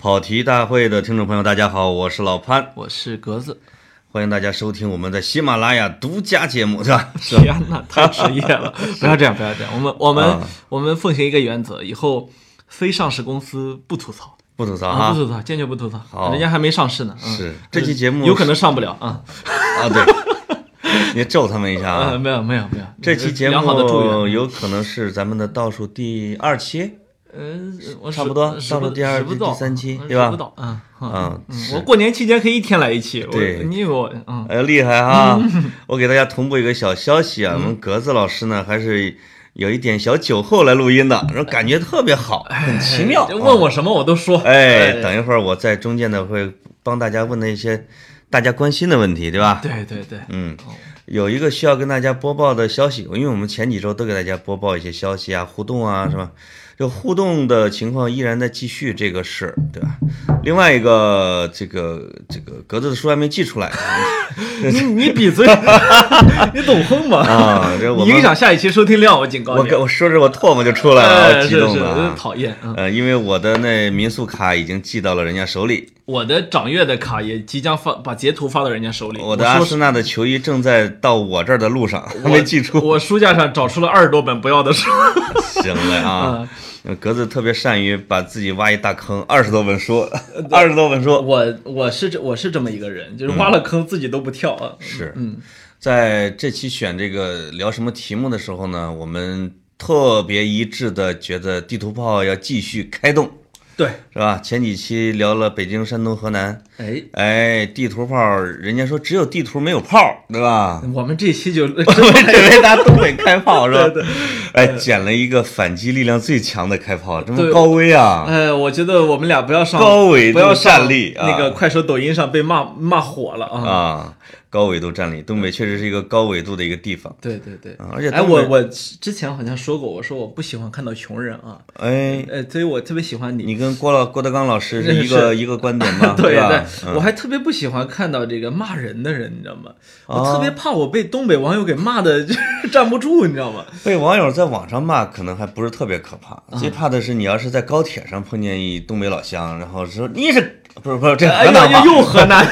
跑题大会的听众朋友，大家好，我是老潘，我是格子。欢迎大家收听我们在喜马拉雅独家节目，是吧？天哪，太职业了！不要这样，不要这样。我们我们、啊我们奉行一个原则，以后非上市公司不吐槽，不吐槽啊，不吐槽，坚决不吐槽。好人家还没上市呢。嗯是这期节目有可能上不了啊。啊，对，你咒他们一下呃，啊。没有没有没有。这期节良好的祝目愿。有可能是咱们的倒数第二期，嗯，我差不多十到了第二季第三期嗯对吧嗯嗯我过年期间可以一天来一期。对你以为我嗯哎，厉害哈！我给大家同步一个小消息啊，我们格子老师呢还是有一点小酒后来录音的，然后感觉特别好，很奇妙。哎问我什么我都说。哎，等一会儿我在中间呢会帮大家问的一些大家关心的问题，对吧？对对对。嗯，有一个需要跟大家播报的消息，因为我们前几周都给大家播报一些消息啊、互动啊，是吧？这互动的情况依然在继续，这个是对吧？另外一个，这个这个格子的书还没寄出来 你你闭嘴！你懂哼吗？啊，这我影响下一期收听量，我警告你。我跟我说着我唾沫就出来了，激动的！讨厌。嗯呃，因为我的那民宿卡已经寄到了人家手里，我的掌阅的卡也即将发，把截图发到人家手里。我的阿说森纳的球衣正在到我这儿的路上，还我没寄出。我书架上找出了二十多本不要的书。行了啊，格子特别善于把自己挖一大坑，二十多本书，二十多本书。我我是这我是这么一个人，就是挖了坑自己都不跳啊。是，嗯，在这期选这个聊什么题目的时候呢，我们特别一致的觉得地图炮要继续开动，对，是吧？前几期聊了北京、山东、河南，哎，哎，地图炮，人家说只有地图没有炮，对吧？我们这期就 真我们这为大家东北开炮是吧？对对哎，捡了一个反击力量最强的开炮，这么高危啊！哎，我觉得我们俩不要上高纬度不要战力啊那个快手、抖音上被骂骂火了啊。啊，高纬度战力，东北确实是一个高纬度的一个地方对对对，啊，而且哎，我我之前好像说过，我说我不喜欢看到穷人啊，哎，呃，所以我特别喜欢你。你跟郭老郭德纲老师是一个一个观点吗？对吧对，我还特别不喜欢看到这个骂人的人，你知道吗？我哦特别怕我被东北网友给骂的 站不住，你知道吗？被网友在网上骂，可能还不是特别可怕，嗯最怕的是你要是在高铁上碰见一东北老乡，然后说你是不是不是这哎河南话。呀，，又河南，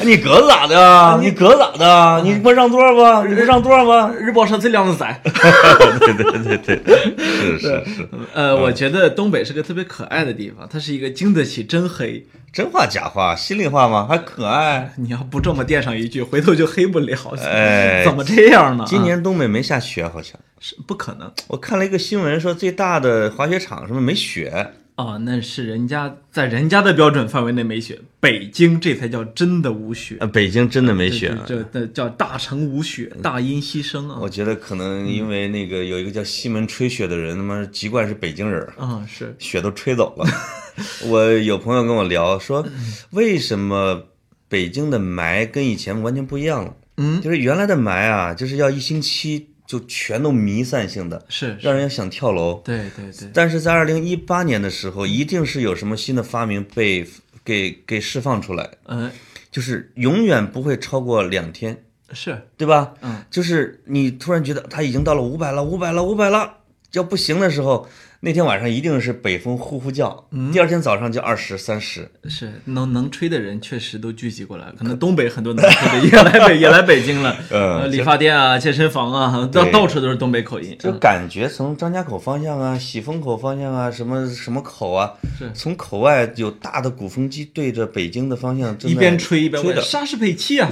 你格子咋的啊？你格子咋的啊？你不让座吧？你不让座吧？日报上最靓的仔。对对对对，是是是，呃，我觉得东北是个特别可爱的地方，它是一个经得起真黑。真话假话，心里话吗？还可爱。你要不这么垫上一句，回头就黑不了。哎怎么这样呢？今年东北没下雪，好像是不可能我看了一个新闻，说最大的滑雪场什么没雪。啊，那是人家在人家的标准范围内没雪，北京这才叫真的无雪。啊，北京真的没雪。这这这叫大城无雪，大音希声啊我！觉得可能因为那个有一个叫西门吹雪的人，他妈籍贯是北京人，啊，是雪都吹走了。我有朋友跟我聊说，为什么北京的霾跟以前完全不一样了？嗯，就是原来的霾啊，就是要一星期就全都弥散性的，是，让人想跳楼。对对对，但是在二零一八年的时候，一定是有什么新的发明被给给释放出来，嗯，就是永远不会超过两天，是，对吧？嗯，就是你突然觉得它已经到了五百了，五百了，五百了，要不行的时候，那天晚上一定是北风呼呼叫，嗯第二天早上就二十三十。是能能吹的人确实都聚集过来了，可能东北很多能吹的也来北也来北京了，嗯呃理发店啊、健身房啊，到到处都是东北口音，就感觉从张家口方向啊、喜峰口方向啊、什么什么口啊，从口外有大的鼓风机对着北京的方向一边吹一边吹的，问莎士佩奇啊，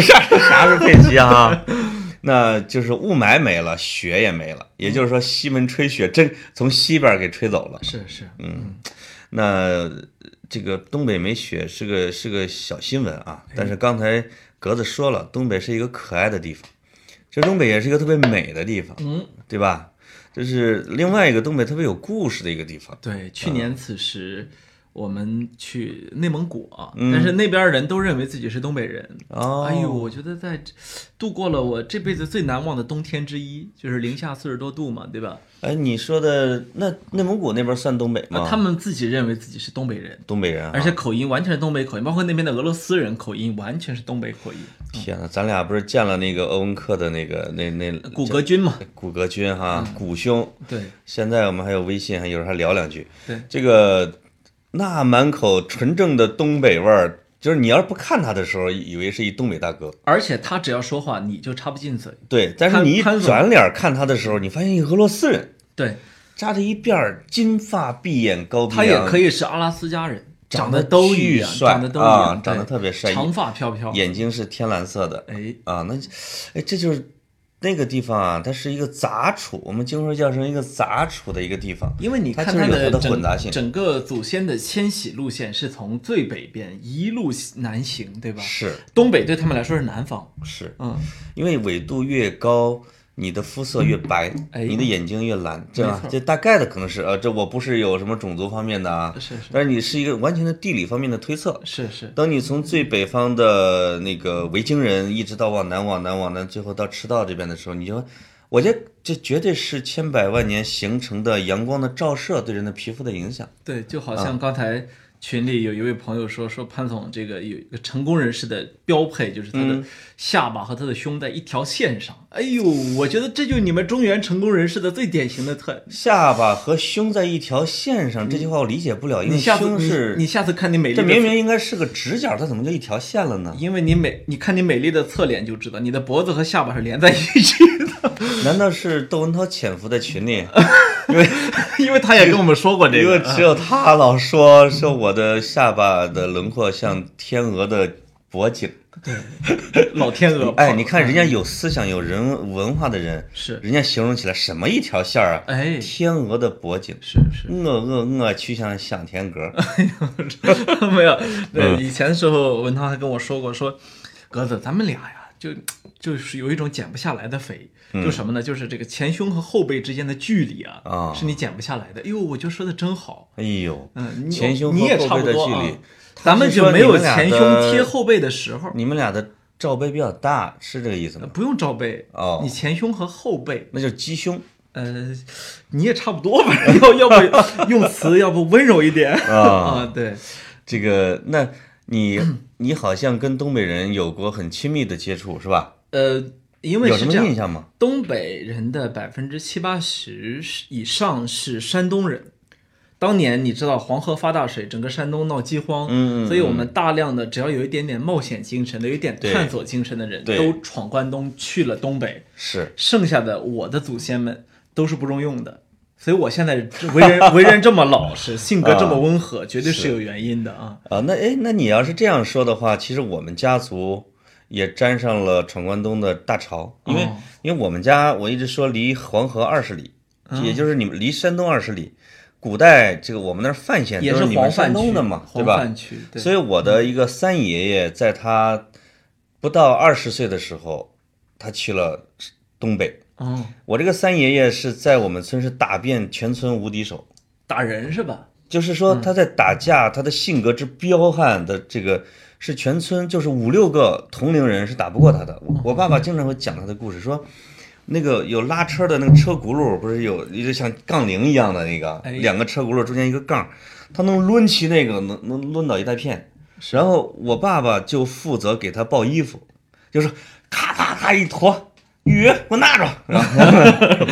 啥 啥是佩奇啊？那就是雾霾没了，雪也没了，也就是说西门吹雪真从西边给吹走了。是是，嗯，那这个东北没雪是个是个小新闻啊，但是刚才格子说了，东北是一个可爱的地方，这东北也是一个特别美的地方，嗯，对吧？这是另外一个东北特别有故事的一个地方。对，去年此时。我们去内蒙古啊，嗯但是那边人都认为自己是东北人。哦，哎呦，我觉得在度过了我这辈子最难忘的冬天之一，就是零下四十多度嘛，对吧？哎，你说的那内蒙古那边算东北吗？啊他们自己认为自己是东北人，东北人、啊，而且口音完全是东北口音，包括那边的俄罗斯人口音完全是东北口音。天呐，咱俩不是见了那个欧文克的那个那那骨骼君嘛，骨骼君哈，嗯骨兄。对现在我们还有微信，还有时候还聊两句。对，这个那满口纯正的东北味儿，就是你要是不看他的时候，以为是一东北大哥。而且他只要说话，你就插不进嘴。对，但是你一转脸看他的时候，你发现一个俄罗斯人，对扎着一辫儿，金发碧眼，高鼻他也，可以是阿拉斯加人，长得都一样，长得都一啊样，长得特别帅长发飘飘。眼睛是天蓝色的哎，啊。那，哎，这就是那个地方啊，它是一个杂处，我们经说叫成一个杂处的一个地方。因为你看它的它的混杂性整整个祖先的迁徙路线是从最北边一路南行，对吧？是东北对他们来说是南方，是，嗯，因为纬度越高，你的肤色越白，哎你的眼睛越蓝，这样这大概的可能是呃，这我不是有什么种族方面的啊，是是。但是你是一个完全的地理方面的推测。是是，当你从最北方的那个维京人，一直到往南往南往南，最后到赤道这边的时候，你就，我觉得这绝对是千百万年形成的阳光的照射对人的皮肤的影响。对，就好啊。像刚才群里有一位朋友说，说潘总这个有一个成功人士的标配，就是他嗯的下巴和他的胸在一条线上。哎呦，我觉得这就是你们中原成功人士的最典型的特。下巴和胸在一条线上，这句话我理解不了，因为你下次你胸是你下次看你美丽的这明明应该是个直角，它怎么就一条线了呢？因为你美，你看你美丽的侧脸就知道，你的脖子和下巴是连在一起的。难道是窦文涛潜伏在群里？因 为因为他也跟我们说过这个因为个，只有他老说说我的下巴的轮廓像天鹅的脖颈。对老天鹅。哎，你看人家有思想、有人文化的人，是，人家形容起来什么一条线儿啊？哎，天鹅的脖颈，是是，我我我去向向天歌。没有。对，嗯以前的时候文涛还跟我说过，说鸽子，咱们俩呀，就就是有一种减不下来的肥，就什么呢？就是这个前胸和后背之间的距离啊，是你减不下来的。哎呦，我就说的真好。哎呦，嗯，前胸和你也后差不多啊背的距离，咱们就没有前胸贴后背的时候，你们俩的罩杯比较大，是这个意思吗？不用罩杯。哦你前胸和后背，那就是鸡胸呃，你也差不多吧，要要不用词要不温柔一点啊。啊？对，这个，那你你好像跟东北人有过很亲密的接触，是吧？呃，因为有什是这样，么印象吗？东北人的百分之七八十以上是山东人。当年你知道黄河发大水，整个山东闹饥荒，嗯嗯所以我们大量的只要有一点点冒险精神的、有一点探索精神的人，都闯关东去了东北。是剩下的我的祖先们都是不中用的，所以我现在为人 为人这么老实，性格这么温和，绝对是有原因的啊。啊，那哎，那你要是这样说的话，其实我们家族也沾上了闯关东的大潮，因为、哦因为我们家我一直说离黄河二十里，也就是你们离山东二十里。古代这个我们那儿范县也都是你们山东的嘛，对吧？泛区，对，所以我的一个三爷爷在他不到二十岁的时候，他去了东北。哦，我这个三爷爷是在我们村是打遍全村无敌手，打人是吧？就是说他在打架，他的性格之彪悍的这个是全村就是五六个同龄人是打不过他的。我我爸爸经常会讲他的故事，说那个有拉车的那个车轱辘，不是有一个像杠铃一样的那个，哎两个车轱辘中间一个杠，他能抡起那个，能能抡倒一大片。然后我爸爸就负责给他抱衣服，就是咔咔咔一坨。雨，给我拿着。然 后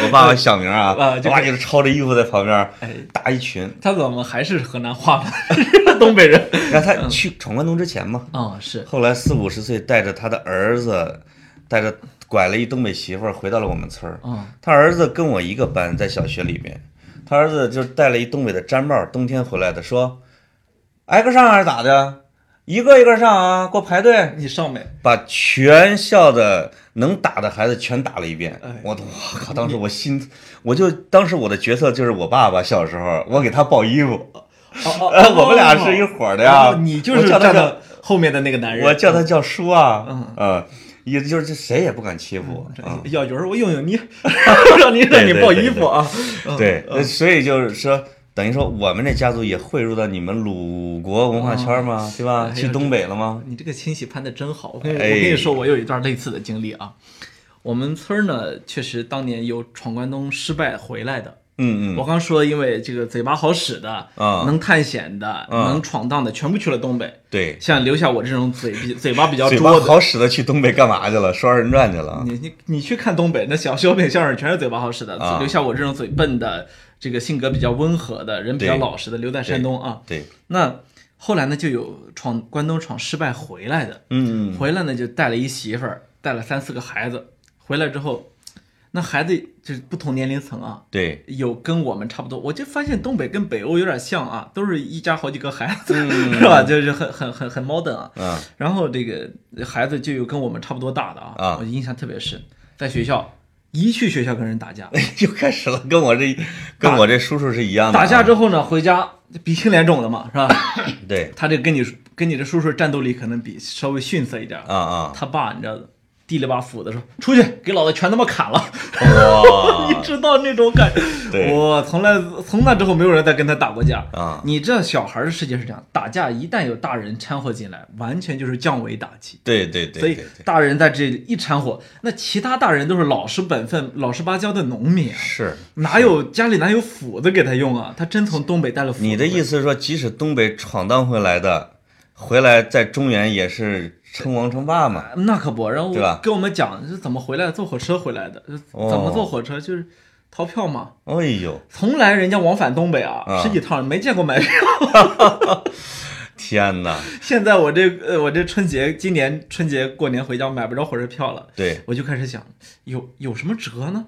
我爸爸小名啊，我爸就是抄着衣服在旁边哎，搭一群。他怎么还是河南话呢？东北人然后他去闯关东之前嘛，啊、是后来四五十岁带着他的儿子，带着拐了一东北媳妇儿回到了我们村儿。啊、他儿子跟我一个班，在小学里面，他儿子就带了一东北的毡帽，冬天回来的，说挨个上还是咋的？一个一个上啊，给我排队，你上没？把全校的能打的孩子全打了一遍哎。我我靠！当时我心，我就当时我的角色就是我爸爸，小时候我给他抱衣服，哦哦呃，我们俩是一伙的呀哦。你就是站到后面的那个男人。我叫他叫叔啊，嗯呃，意思就是这谁也不敢欺负。要有人我用用你，让你让你抱衣服啊。嗯对，所以就是说，等于说我们这家族也汇入到你们鲁国文化圈吗？对吧？去东北了吗？你这个亲戚攀的真好。我跟你、说，我有一段类似的经历啊。我们村儿呢，确实当年有闯关东失败回来的。嗯嗯我刚说，因为这个嘴巴好使的，啊能探险的，啊能闯荡的，全部去了东北。对，像留下我这种嘴比 嘴巴比较嘴巴拙的，好使的去东北干嘛去了？说二人转去了。你你你去看东北那小小品相声，全是嘴巴好使的，啊留下我这种嘴笨的，这个性格比较温和的人比较老实的，留在山东啊。对，那后来呢，就有闯关东闯失败回来的，嗯嗯。回来呢就带了一媳妇儿，带了三四个孩子，回来之后，那孩子就是不同年龄层啊，对，有跟我们差不多，我就发现东北跟北欧有点像啊，都是一家好几个孩子，嗯。是吧？就是很很很很 modern 啊。嗯。然后这个孩子就有跟我们差不多大的啊，啊。我印象特别深，在学校一去学校跟人打架，又开始了，跟我这跟我这叔叔是一样的啊。打架之后呢，回家鼻青脸肿的嘛，是吧？对他这跟你跟你这叔叔战斗力可能比稍微逊色一点。啊啊，他爸你知道，递了把斧子说：“出去，给老子全他妈砍了！”哇你知道那种感觉？对我从来从那之后没有人再跟他打过架啊你知道小孩的世界是这样，打架一旦有大人掺和进来，完全就是降维打击。对对对所以大人在这里一掺和，那其他大人都是老实本分、老实巴交的农民啊，是哪有家里哪有斧子给他用啊？他真从东北带了斧子。你的意思是说，即使东北闯荡回来的，回来在中原也是称王称霸嘛？那可不，然后跟我们讲是怎么回来，坐火车回来的，怎哦么坐火车就是逃票嘛。哎呦，从来人家往返东北啊，啊十几趟没见过买票。天哪！现在我这呃，我这春节今年春节过年回家买不着火车票了，对，我就开始想，有有什么辙呢？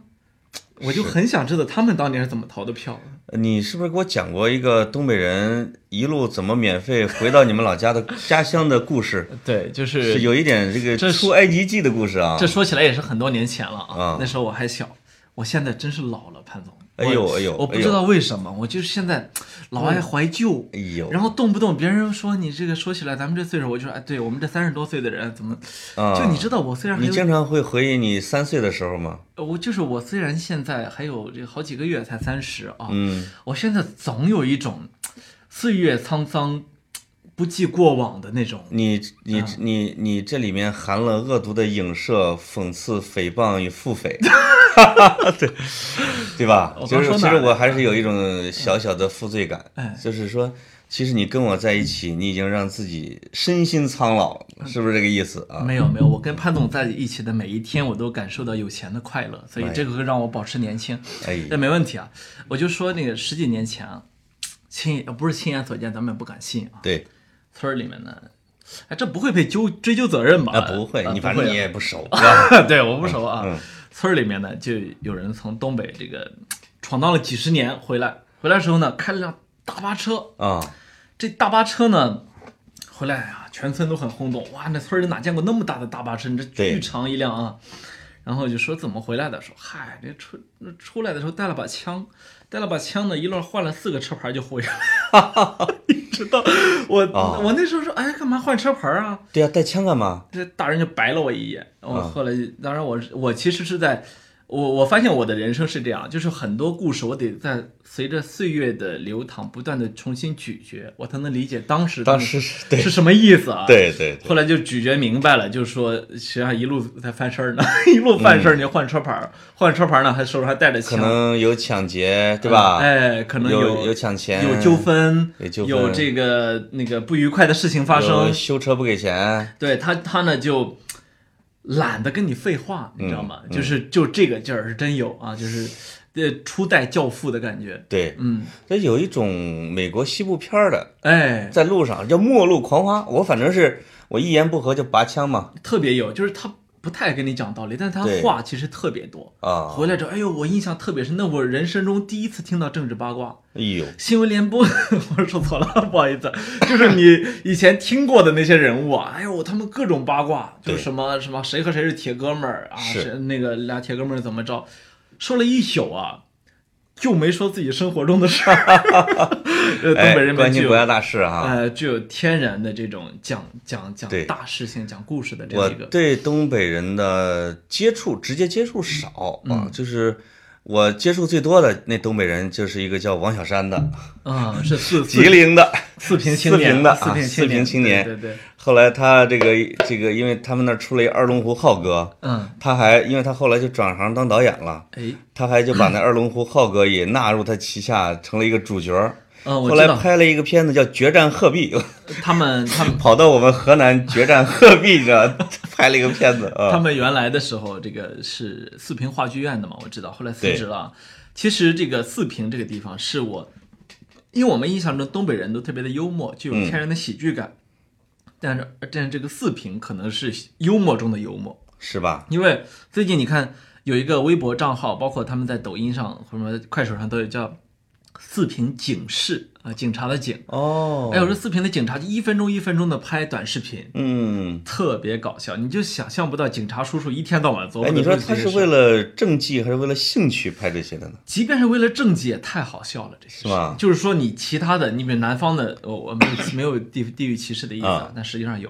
我就很想知道他们当年是怎么逃的票的。你是不是给我讲过一个东北人一路怎么免费回到你们老家的家乡的故事？对，就是是有一点这个这是出埃及记的故事啊这。说起来也是很多年前了啊啊，那时候我还小，我现在真是老了，潘总。哎呦我哎呦我不知道为什么，我就是现在老爱怀旧。哎呦，然后动不动别人说你这个说起来，咱们这岁数，我就说哎，对我们这三十多岁的人怎么？啊，就你知道，我虽然你经常会回忆你三岁的时候吗？呃我就是我虽然现在还有这好几个月才三十啊，嗯，我现在总有一种岁月沧桑、不计过往的那种。你你啊你你这里面含了恶毒的影射、讽刺、诽谤与腹诽，对对吧我？就是其实我还是有一种小小的负罪感哎，就是说，其实你跟我在一起，你已经让自己身心苍老，是不是这个意思啊？没有没有，我跟潘总在一起的每一天，我都感受到有钱的快乐，所以哎这个会让我保持年轻。哎，这没问题啊，我就说那个十几年前啊，亲呃不是亲眼所见，咱们也不敢信啊。对村儿里面呢，哎，这不会被究追究责任吧？啊，不会，你反正你也。不熟？对，我不熟啊。嗯村儿里面呢，就有人从东北这个闯荡了几十年回来，回来的时候呢，开了辆大巴车。啊，这大巴车呢，回来啊，全村都很轰动。哇，那村里哪见过那么大的大巴车？你这巨长一辆啊！然后就说怎么回来的？说嗨，这出出来的时候带了把枪，带了把枪呢，一路换了四个车牌就回来了。你知道我、哦我那时候说，哎，干嘛换车牌啊？对呀，带枪干嘛？这大人就白了我一眼。我啊后来，当然我我其实是在，我我发现我的人生是这样，就是很多故事我得在随着岁月的流淌，不断的重新咀嚼，我才能理解当时当时是什么意思啊？。对对对，后来就咀嚼明白了，就是说，实际上一路在翻身儿呢，一路翻身儿，你换车牌儿，换车牌儿呢，还手上还带着可，能有抢劫，对吧？哎，可能有有抢钱，有纠纷，有这个那个不愉快的事情发生，修车不给钱，对他，他呢就懒得跟你废话，你知道吗？嗯就是就这个劲儿是真有啊，就是呃初代教父的感觉。对，嗯，那有一种美国西部片儿的，哎，在路上叫末路狂花，我反正是我一言不合就拔枪嘛，特别有，就是他不太跟你讲道理，但是他话其实特别多。啊，回来之后，哎呦，我印象特别深，那我人生中第一次听到政治八卦。哎呦，新闻联播，我说错了，不好意思，就是你以前听过的那些人物啊，哎呦，他们各种八卦，就是什么什么谁和谁是铁哥们儿啊，是。谁那个俩铁哥们儿怎么着，说了一宿啊，就没说自己生活中的事儿。呃，东哎北人，关心国家大事哈。呃具有天然的这种讲讲讲大事情、讲故事的这我样一个。对东北人的接触，直接接触少啊，嗯就是，我接触最多的那东北人就是一个叫王小山的，啊，是四 吉林的，四平青年四年平的啊四平四平青年对对对，后来他这个这个，因为他们那儿出了一二龙湖浩哥，嗯，他还因为他后来就转行当导演了，哎，他还就把那二龙湖浩哥也纳入他旗下，成了一个主角儿。嗯，我后来拍了一个片子叫《决战鹤壁》，他们他们 跑到我们河南决战鹤壁这拍了一个片子啊。他们原来的时候，这个是四平话剧院的嘛，我知道，后来辞职了。其实这个四平这个地方是我，因为我们印象中东北人都特别的幽默，具有天然的喜剧感。但是，但是这个四平可能是幽默中的幽默，是吧？因为最近你看有一个微博账号，包括他们在抖音上或者快手上都有叫“四平警示”啊，警察的警。哦，哎，我说四平的警察就一分钟一分钟的拍短视频，嗯，特别搞笑，你就想象不到警察叔叔一天到晚做。哎，你说他是为了政绩还是为了兴趣拍这些的呢？即便是为了政绩，也太好笑了，这些是吧就是说你其他的，你比如南方的，我我没有 没有地地域歧视的意思，啊但实际上有，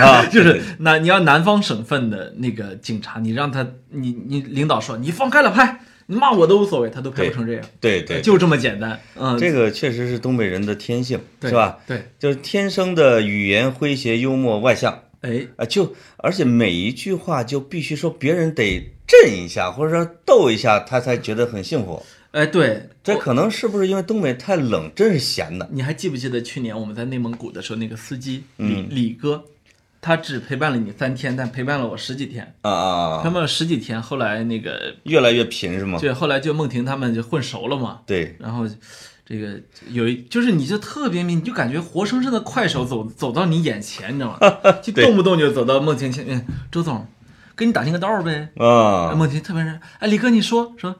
啊 就是那你要南方省份的那个警察，你让他你你领导说你放开了拍，你骂我都无所谓，他都拍不成这样，对对，就这么简单，嗯，这个确实是东北人的天性，是吧？？对，就是天生的语言诙谐、幽默、外向哎，啊，就而且每一句话就必须说别人得震一下，或者说逗一下，他才觉得很幸福。哎，对，这可能是不是因为东北太冷，真是闲的？你还记不记得去年我们在内蒙古的时候，那个司机李嗯李哥，他只陪伴了你三天，但陪伴了我十几天，啊啊啊！陪伴了十几天，后来那个越来越贫是吗？对，后来就梦婷他们就混熟了嘛，对，然后这个有一就是你就特别明，你就感觉活生生的快手走走到你眼前，你知道吗？就动不动就走到梦婷前面，周总，给你打听个道儿呗。啊，梦婷特别是，哎，李哥你说说，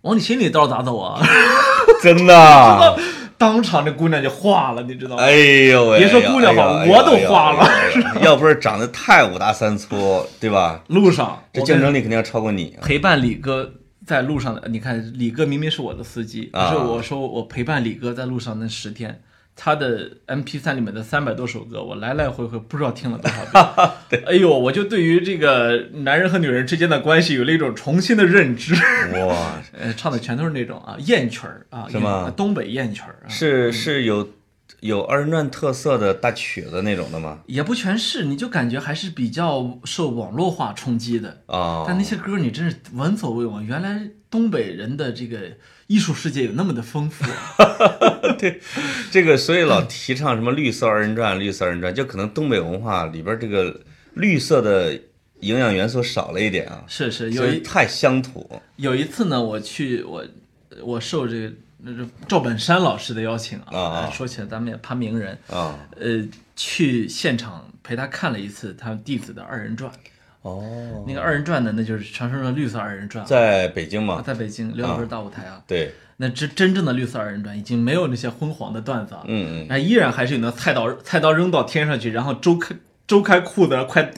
往你心里道咋走啊？真的啊，当场这姑娘就化了，你知道吗？哎呦喂，别说姑娘吧哎呦我都化了。要不是长得太五大三粗，对吧？路上这竞争力肯定要超过你。陪伴李哥在路上的，你看李哥明明是我的司机，可啊是我说我陪伴李哥在路上那十天，他的 M P 3里面的三百多首歌，我来来回回不知道听了多少遍。哎呦，我就对于这个男人和女人之间的关系有了一种重新的认知。哇，呃，唱的全都是那种啊艳曲儿啊，是吗东北艳曲儿啊，是是有有二人转特色的大曲子那种的吗？也不全是，你就感觉还是比较受网络化冲击的。啊，但那些歌你真是闻所未闻，原来东北人的这个艺术世界有那么的丰富 啊。这个所以老提倡什么绿色二人转，绿色二人转，就可能东北文化里边这个绿色的营养元素少了一点啊，是是，有一太乡土有一次呢，我去我我受这个那个赵本山老师的邀请啊，说起来咱们也攀名人，啊。呃，去现场陪他看了一次他弟子的二人转。哦，那个二人转的，那就是传说中的绿色二人转。啊，在北京啊嘛，在北京刘老师大舞台啊。对，那真真正的绿色二人转已经没有那些昏黄的段子啊，嗯嗯，那，依然还是有那菜刀菜刀扔到天上去，然后周开周开裤子，快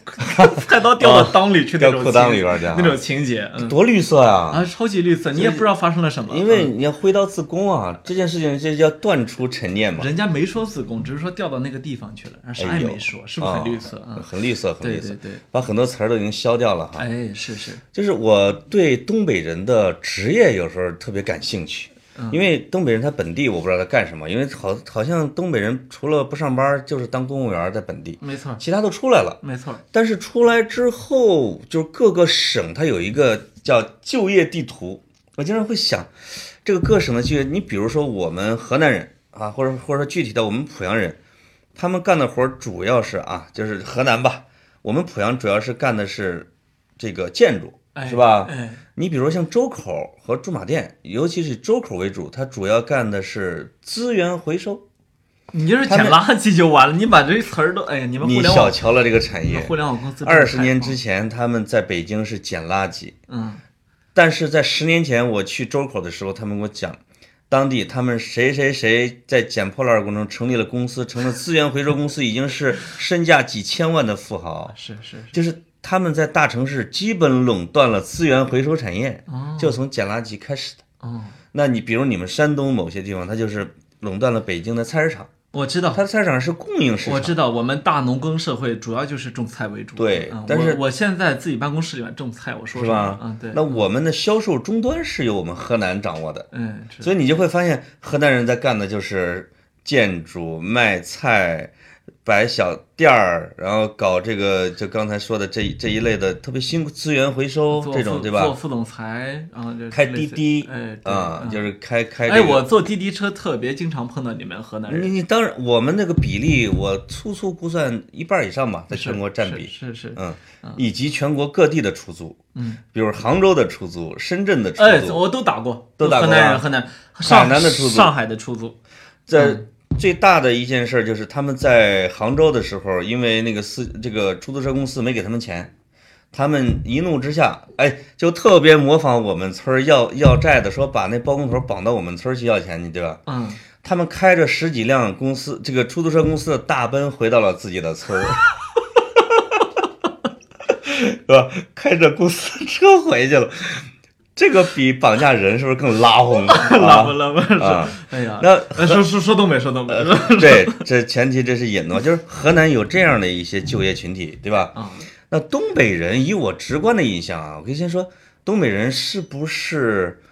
菜刀掉到裆里去那种掉裤裆情里边去啊那种情节，嗯多绿色啊！啊，超级绿色，你也不知道发生了什么，因为嗯你要挥刀自宫啊，这件事情这叫断除陈念嘛。人家没说自宫，只是说掉到那个地方去了，然后啥也没说，是不是很绿色？很绿色，很绿色，对对对，把很多词儿都已经消掉了哈。哎，是是，就是我对东北人的职业有时候特别感兴趣，嗯因为东北人他本地我不知道他干什么，因为好好像东北人除了不上班就是当公务员在本地，没错其他都出来了。没错，但是出来之后，就是各个省它有一个叫就业地图。我经常会想，这个各省的就业，你比如说我们河南人啊，或者或者说具体的我们濮阳人，他们干的活儿主要是啊，就是河南吧，我们濮阳主要是干的是这个建筑，哎是吧？哎，你比如说像周口和驻马店，尤其是周口为主，它主要干的是资源回收。你就是捡垃圾就完了，你把这词儿都，哎呀，你们互你小瞧了这个产业，互联网公司二十年之前，他们在北京是捡垃圾，嗯，但是在十年前我去周口的时候，他们给我讲，当地他们谁谁谁在捡破烂儿过程中成立了公司，成了资源回收公司，已经是身价几千万的富豪，是是是，就是他们在大城市基本垄断了资源回收产业，哦就从捡垃圾开始的。哦，那你比如你们山东某些地方，它就是垄断了北京的菜市场，我知道，它的菜市场是供应市场。我知道，我们大农耕社会主要就是种菜为主。对嗯但是我我现在自己办公室里面种菜，我说是实话吧？嗯，对，那我们的销售终端是由我们河南掌握的，嗯，所以你就会发现河南人在干的就是建筑、卖菜、摆小店儿，然后搞这个就刚才说的这一这一类的特别辛苦资源回收这种，对吧做？副总裁，然后就开滴滴哎，啊，嗯就是开开哎，这个。我坐滴滴车特别经常碰到你们河南你人，你你当然，我们那个比例，我粗粗估算一半以上吧，在全国占比，是是是，嗯，以及全国各地的出租，嗯，比如杭州的出租、深圳的出哎，租，我都打过，都打过啊河南人，河南海上海的出租上海的出租，这最大的一件事儿就是他们在杭州的时候，因为那个司这个出租车公司没给他们钱，他们一怒之下，哎，就特别模仿我们村儿要要债的，说把那包工头绑到我们村儿去要钱，去对吧？嗯，他们开着十几辆公司这个出租车公司的大奔回到了自己的村儿，是吧？开着公司车回去了，这个比绑架人是不是更拉轰？拉不拉不是啊，哎呀，那哎说说说东北，说东北，对，这前提这是引子，就是河南有这样的一些就业群体，对吧？啊，那东北人以我直观的印象啊，我可以先说，东北人是不是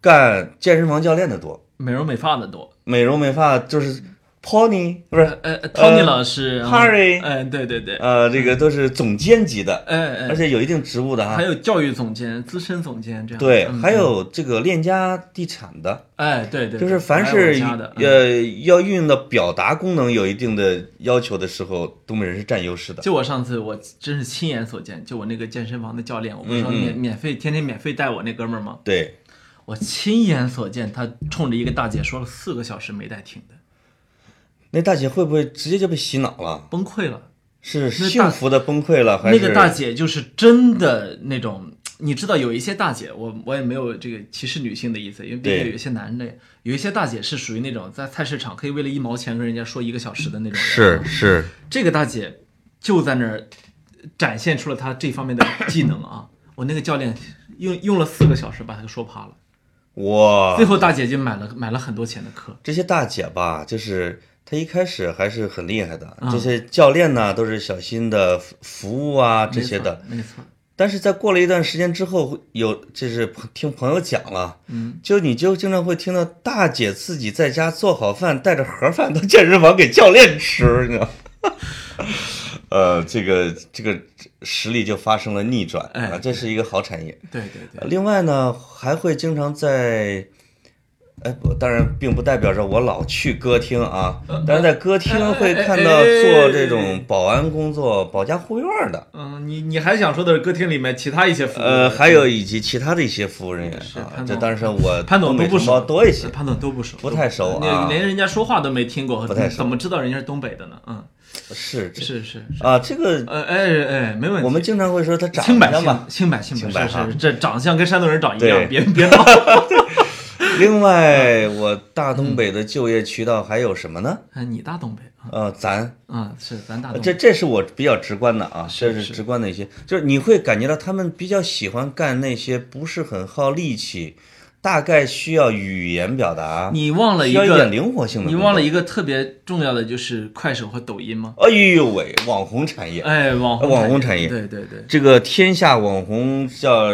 干健身房教练的多？美容美发的多。美容美发就是 Pony 不是呃呃，Tony 老师啊 Harry 哎，对对对，呃，这个都是总监级的，哎哎，而且有一定职务的哈。还有教育总监、资深总监这样。对，嗯还有这个链家地产的，哎，对对，就是凡是呃要运用到表达功能有一定的要求的时候，东北人是占优势的。就我上次我真是亲眼所见，就我那个健身房的教练，我不是说嗯嗯。免免费天天免费带我那哥们儿吗？对，我亲眼所见，他冲着一个大姐说了四个小时没带停的，那大姐会不会直接就被洗脑了？崩溃了。是幸福的崩溃了，还是那个大姐就是真的那种，你知道有一些大姐，我我也没有这个歧视女性的意思，因为毕竟有一些男的，有一些大姐是属于那种在菜市场可以为了一毛钱跟人家说一个小时的那种人。是是，这个大姐就在那儿展现出了她这方面的技能啊！我那个教练用用了四个小时把她给说趴了，哇最，后大姐就买了买了很多钱的课。这些大姐吧，就是她一开始还是很厉害的，啊这些教练呢都是小心的服服务啊这些的，没错，但是在过了一段时间之后，有就是听朋友讲了，嗯，就你就经常会听到大姐自己在家做好饭，带着盒饭到健身房给教练吃，你知道吗？呃，这个这个实力就发生了逆转哎啊，这是一个好产业。对对对，另外呢，还会经常在，哎，不，当然并不代表着我老去歌厅啊，但是在歌厅会看到做这种保安工作、保家护院的，嗯，你你还想说的是歌厅里面其他一些服务？呃，还有以及其他的一些服务人员啊是这当然是我潘总都不熟多一些，潘总都不熟，不太熟你啊连人家说话都没听过，不太熟怎么知道人家是东北的呢？嗯，是是是是，啊，这个呃，哎哎，没问题。我们经常会说他长相嘛。清白清白清白哈是是，这长相跟山东人长一样，别别闹。另外，我大东北的就业渠道还有什么呢？哎，你大东北啊？呃，咱啊，是咱大东这北。这是我比较直观的啊，这是是直观的一些，就是你会感觉到他们比较喜欢干那些不是很耗力气，大概需要语言表达，你忘了一个，灵活性的。你忘了？一个特别重要的，就是快手和抖音吗？哎呦喂，网红产业，哎，网红网红产业对对对，这个天下网红叫，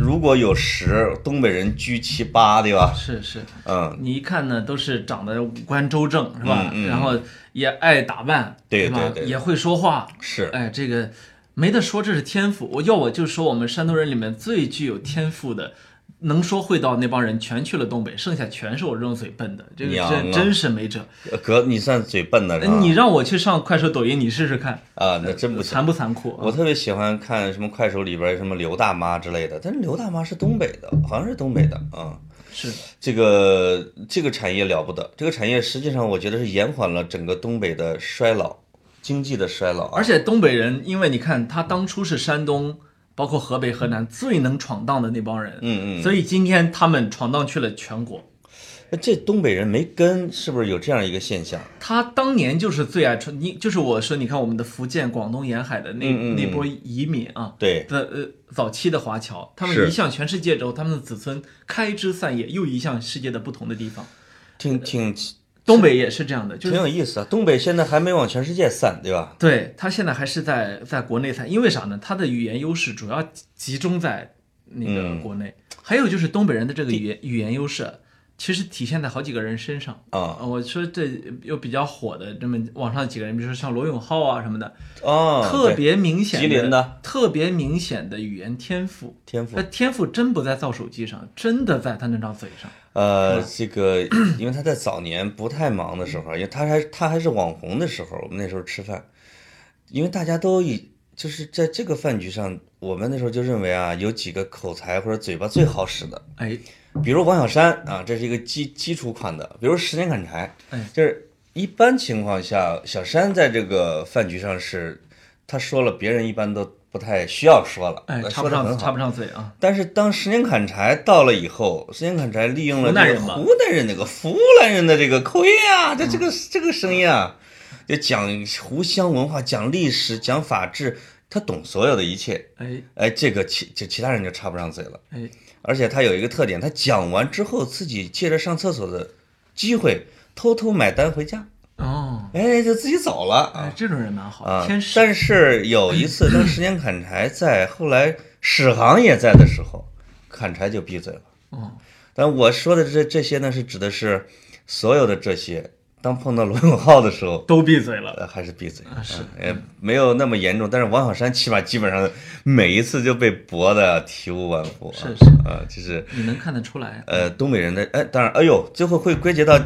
如果有十，东北人居其八，对吧？是是。嗯，你一看呢，都是长得五官周正，是吧？嗯嗯然后也爱打扮，对吧对对也会说话，是，哎，这个没得说，这是天赋。我要我就说，我们山东人里面最具有天赋的，能说会道那帮人全去了东北，剩下全是我这种嘴笨的，这个真真是没辙。哥，你算嘴笨的是吧？你让我去上快手、抖音，你试试看，啊，那真不行。残不残酷？我特别喜欢看什么快手里边什么刘大妈之类的，但是刘大妈是东北的，好像是东北的啊。是这个这个产业了不得，这个产业实际上我觉得是延缓了整个东北的衰老，经济的衰老啊。而且东北人，因为你看他当初是山东，包括河北、河南最能闯荡的那帮人，嗯嗯，所以今天他们闯荡去了全国。这东北人没根，是不是有这样一个现象？他当年就是最爱传，你就是我说，你看我们的福建、广东沿海的那、嗯嗯嗯那波移民啊，对，的呃早期的华侨，他们移向全世界之后，他们的子孙开枝散叶，又移向世界的不同的地方。挺挺东北也是这样的，就挺有意思啊。东北现在还没往全世界散，对吧？对他现在还是在在国内散，因为啥呢？他的语言优势主要集中在那个嗯国内，还有就是东北人的这个语言语言优势，其实体现在好几个人身上。啊呃我说这有比较火的这么网上几个人，比如说像罗永浩啊什么的，哦，特别明显吉林的特别明显的语言天赋。天赋那。天赋真不在造手机上，真的在他那张嘴上。呃，这个，因为他在早年不太忙的时候，因为他还他还是网红的时候，我们那时候吃饭，因为大家都以就是在这个饭局上，我们那时候就认为啊，有几个口才或者嘴巴最好使的，哎，比如王小山啊，这是一个基基础款的，比如十年砍柴，哎。就是一般情况下，小山在这个饭局上是，他说了，别人一般都不太需要说了，插不说得很好上插不上嘴啊。但是当十年砍柴到了以后，十年砍柴利用了湖南人嘛这个湖南人那个湖南人的这个口音啊，这这个这个声音啊，就讲湖湘文化，讲历史，讲法治，他懂所有的一切。哎哎，这个其就其他人就插不上嘴了。哎，而且他有一个特点，他讲完之后自己借着上厕所的机会，偷偷买单回家，哦，哎，就自己走了啊，哎这种人蛮好，啊！天使。但是有一次，当十年砍柴在，后来史航也在的时候，砍柴就闭嘴了。哦，但我说的这这些呢，是指的是所有的这些，当碰到罗永浩的时候，都闭嘴了。呃，还是闭嘴，啊是嗯也没有那么严重。但是王小山起码基本上每一次就被驳的体无完肤啊，是是啊，就是你能看得出来。呃东北人的哎，当然，哎呦，最后会归结到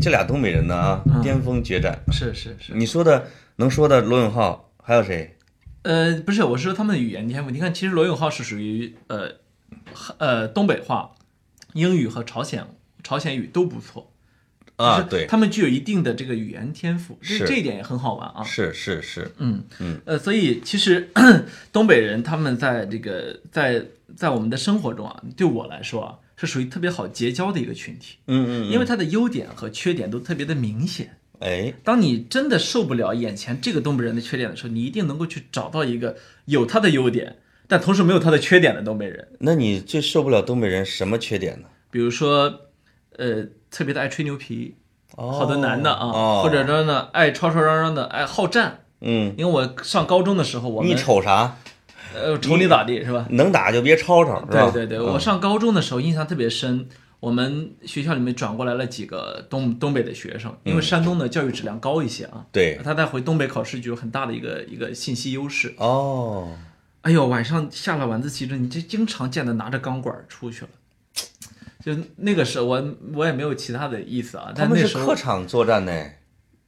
这俩东北人呢啊，嗯巅峰决战。是是是。你说的能说的罗永浩还有谁？呃，不是，我是说他们的语言天赋。你看，其实罗永浩是属于呃呃东北话、英语和朝鲜朝鲜语都不错啊，就是对，他们具有一定的这个语言天赋，这是这一点也很好玩啊。是是是，嗯嗯呃，所以其实 东北人他们在这个在在我们的生活中啊，对我来说啊，是属于特别好结交的一个群体，嗯嗯，因为他的优点和缺点都特别的明显。哎，当你真的受不了眼前这个东北人的缺点的时候，你一定能够去找到一个有他的优点，但同时没有他的缺点的东北人。那你最受不了东北人什么缺点呢？比如说，呃，特别的爱吹牛皮，哦好多男的啊，哦或者说呢，爱吵吵嚷嚷的，爱好战。嗯，因为我上高中的时候，我们你瞅啥？呃瞅你咋地是吧？能打就别吵吵，是吧？对对对，嗯我上高中的时候印象特别深。我们学校里面转过来了几个东东北的学生，因为山东的教育质量高一些啊，对他在回东北考试就有很大的一个一个信息优势。哦，哎呦，晚上下了晚自习之后，你就经常见的拿着钢管出去了。就那个时候，我我也没有其他的意思啊，他们是但那时候客场作战呢，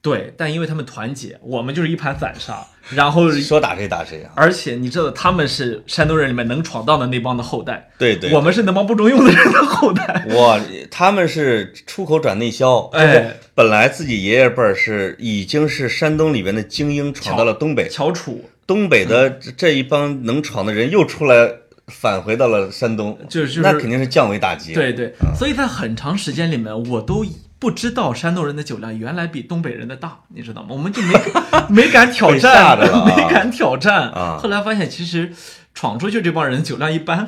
对，但因为他们团结，我们就是一盘散沙。然后，说打谁打谁啊？而且你知道他们是山东人里面能闯荡的那帮的后代，对对，我们是那帮不中用的人的后代。哇，他们是出口转内销，哎本来自己爷爷辈儿是已经是山东里边的精英，闯到了东北，翘楚东北的这这一帮能闯的人又出来返回到了山东，就是就是那肯定是降维打击。，对对，所以在很长时间里面，我都不知道山东人的酒量原来比东北人的大，你知道吗？我们就没 没敢挑战，啊没敢挑战啊后来发现，其实闯出去这帮人酒量一般，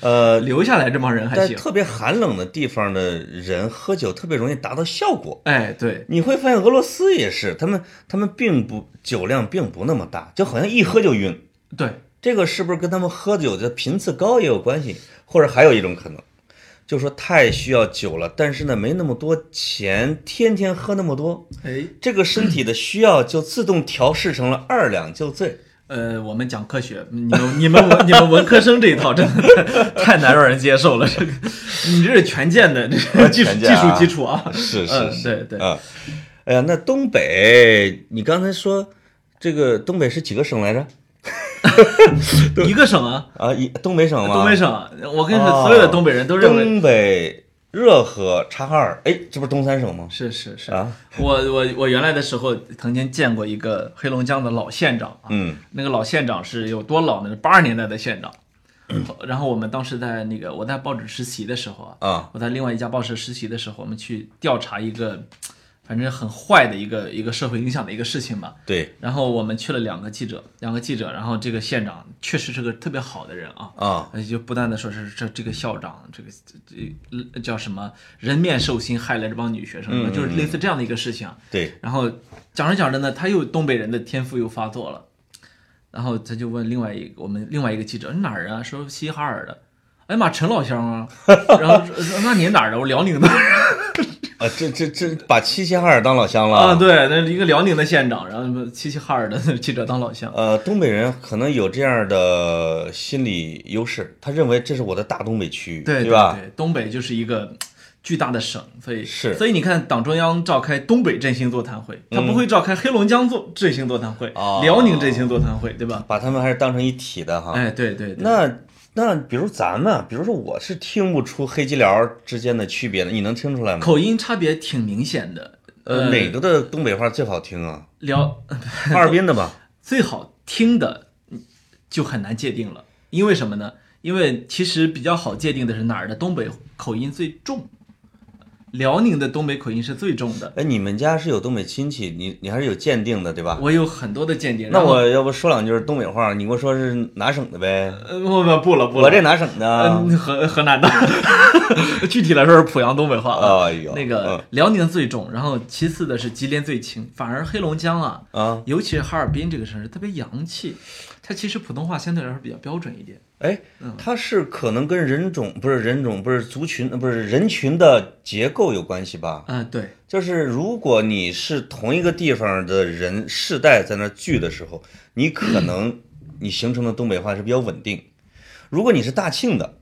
呃，留下来这帮人还行。特别寒冷的地方的人喝酒特别容易达到效果。哎，对，你会发现俄罗斯也是，他们他们并不酒量并不那么大，就好像一喝就晕。对，这个是不是跟他们喝酒的频次高也有关系？或者还有一种可能，就是说太需要酒了，但是呢没那么多钱，天天喝那么多，哎，这个身体的需要就自动调试成了二两就醉。呃，我们讲科学，你们你们文你们文科生这一套真的太 太难让人接受了。这个，你这是权健的这个技术技术基础啊。是嗯是是，对对啊，哎呀，那东北，你刚才说这个东北是几个省来着？一个省啊，啊，一东北省吗？东北省啊，我跟你哦说，所有的东北人都认为东北、热河、察哈尔，哎，这不是东三省吗？是是是。啊，我我我原来的时候曾经见过一个黑龙江的老县长啊，嗯那个老县长是有多老呢？八十年代的县长。然后我们当时在那个我在报纸实习的时候啊，啊，我在另外一家报社实习的时候，我们去调查一个反正很坏的一个一个社会影响的一个事情吧。对然后我们去了两个记者，两个记者，然后这个县长确实是个特别好的人啊，啊，呃就不断的说是这这个校长这个这这叫什么人面兽心害了这帮女学生，嗯就是类似这样的一个事情啊。对，然后讲着讲着呢，他又东北人的天赋又发作了，然后他就问另外一个我们另外一个记者你哪儿人啊？说齐齐哈尔的。哎呀妈，陈老乡啊！然后说说那你哪儿的？我辽宁的啊，这这这把齐齐哈尔当老乡了啊，对，那一个辽宁的县长，然后齐齐哈尔的记者当老乡。呃，东北人可能有这样的心理优势，他认为这是我的大东北区域，对对吧？对，东北就是一个巨大的省，所以是所以你看，党中央召开东北振兴座谈会，他不会召开黑龙江座振兴座谈会、哦辽宁振兴座谈会，对吧？把他们还是当成一体的哈。哎，对对对，那那比如咱们，比如说我是听不出黑吉辽之间的区别的，你能听出来吗？口音差别挺明显的。呃，哪个的东北话最好听啊？辽 哈尔滨的吧？最好听的嗯就很难界定了，因为什么呢？因为其实比较好界定的是哪儿的东北口音最重，辽宁的东北口音是最重的。哎，你们家是有东北亲戚，你你还是有鉴定的对吧？我有很多的鉴定。那我要不说两句东北话，你给我说是哪省的呗？呃不不不了不了，我这哪省的？嗯，河河南的，具体来说是濮阳东北话啊。哎呦，那个辽宁最重，然后其次的是吉林最轻，反而黑龙江啊，尤其是哈尔滨这个城市特别洋气，它其实普通话相对来说比较标准一点。哎，嗯它是可能跟人种不是人种不是族群呃不是人群的结构有关系吧？嗯，对，就是如果你是同一个地方的人世代在那儿聚的时候，你可能你形成的东北话是比较稳定。如果你是大庆的，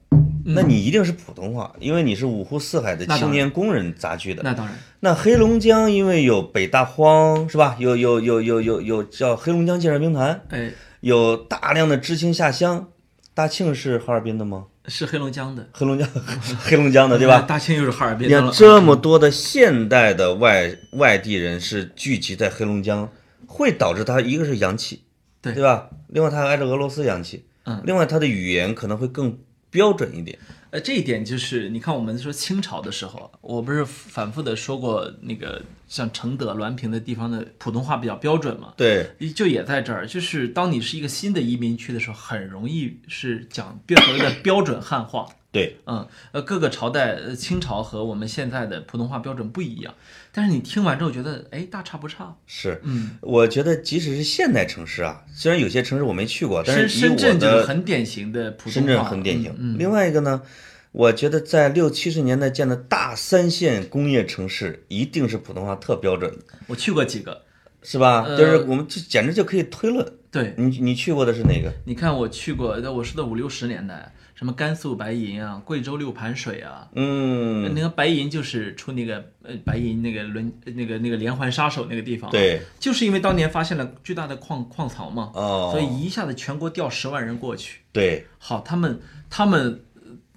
那你一定是普通话，因为你是五湖四海的青年工人杂居的。那当然，那黑龙江因为有北大荒是吧？有有有有有有叫黑龙江建设兵团，哎，有大量的知青下乡。大庆是哈尔滨的吗？是黑龙江的，黑龙江，黑龙江的对吧？大庆又是哈尔滨你看的。这么多的现代的外外地人是聚集在黑龙江，会导致它一个是洋气，对对吧？另外它还挨着俄罗斯洋气，嗯另外它的语言可能会更标准一点。呃，这一点就是你看，我们说清朝的时候，我不是反复的说过，那个像承德、滦平的地方的普通话比较标准嘛，对，就也在这儿，就是当你是一个新的移民区的时候，很容易是讲标所谓的标准汉话。对，嗯，呃，各个朝代，呃，清朝和我们现在的普通话标准不一样，但是你听完之后觉得，哎，大差不差。是，嗯，我觉得即使是现代城市啊，虽然有些城市我没去过，但深是深圳就是的很典型的普通话，深圳很典型。嗯，嗯另外一个呢，我觉得在六七十年代建的大三线工业城市，一定是普通话特标准的，我去过几个，是吧？呃就是我们就简直就可以推论。对，你你去过的是哪个？你看我去过，呃我是的五六十年代，什么甘肃白银啊，贵州六盘水啊，嗯，那个白银就是出那个呃白银那个轮那个那个连环杀手那个地方，，对，就是因为当年发现了巨大的矿矿藏嘛，哦，所以一下子全国调十万人过去。对，好，他们他们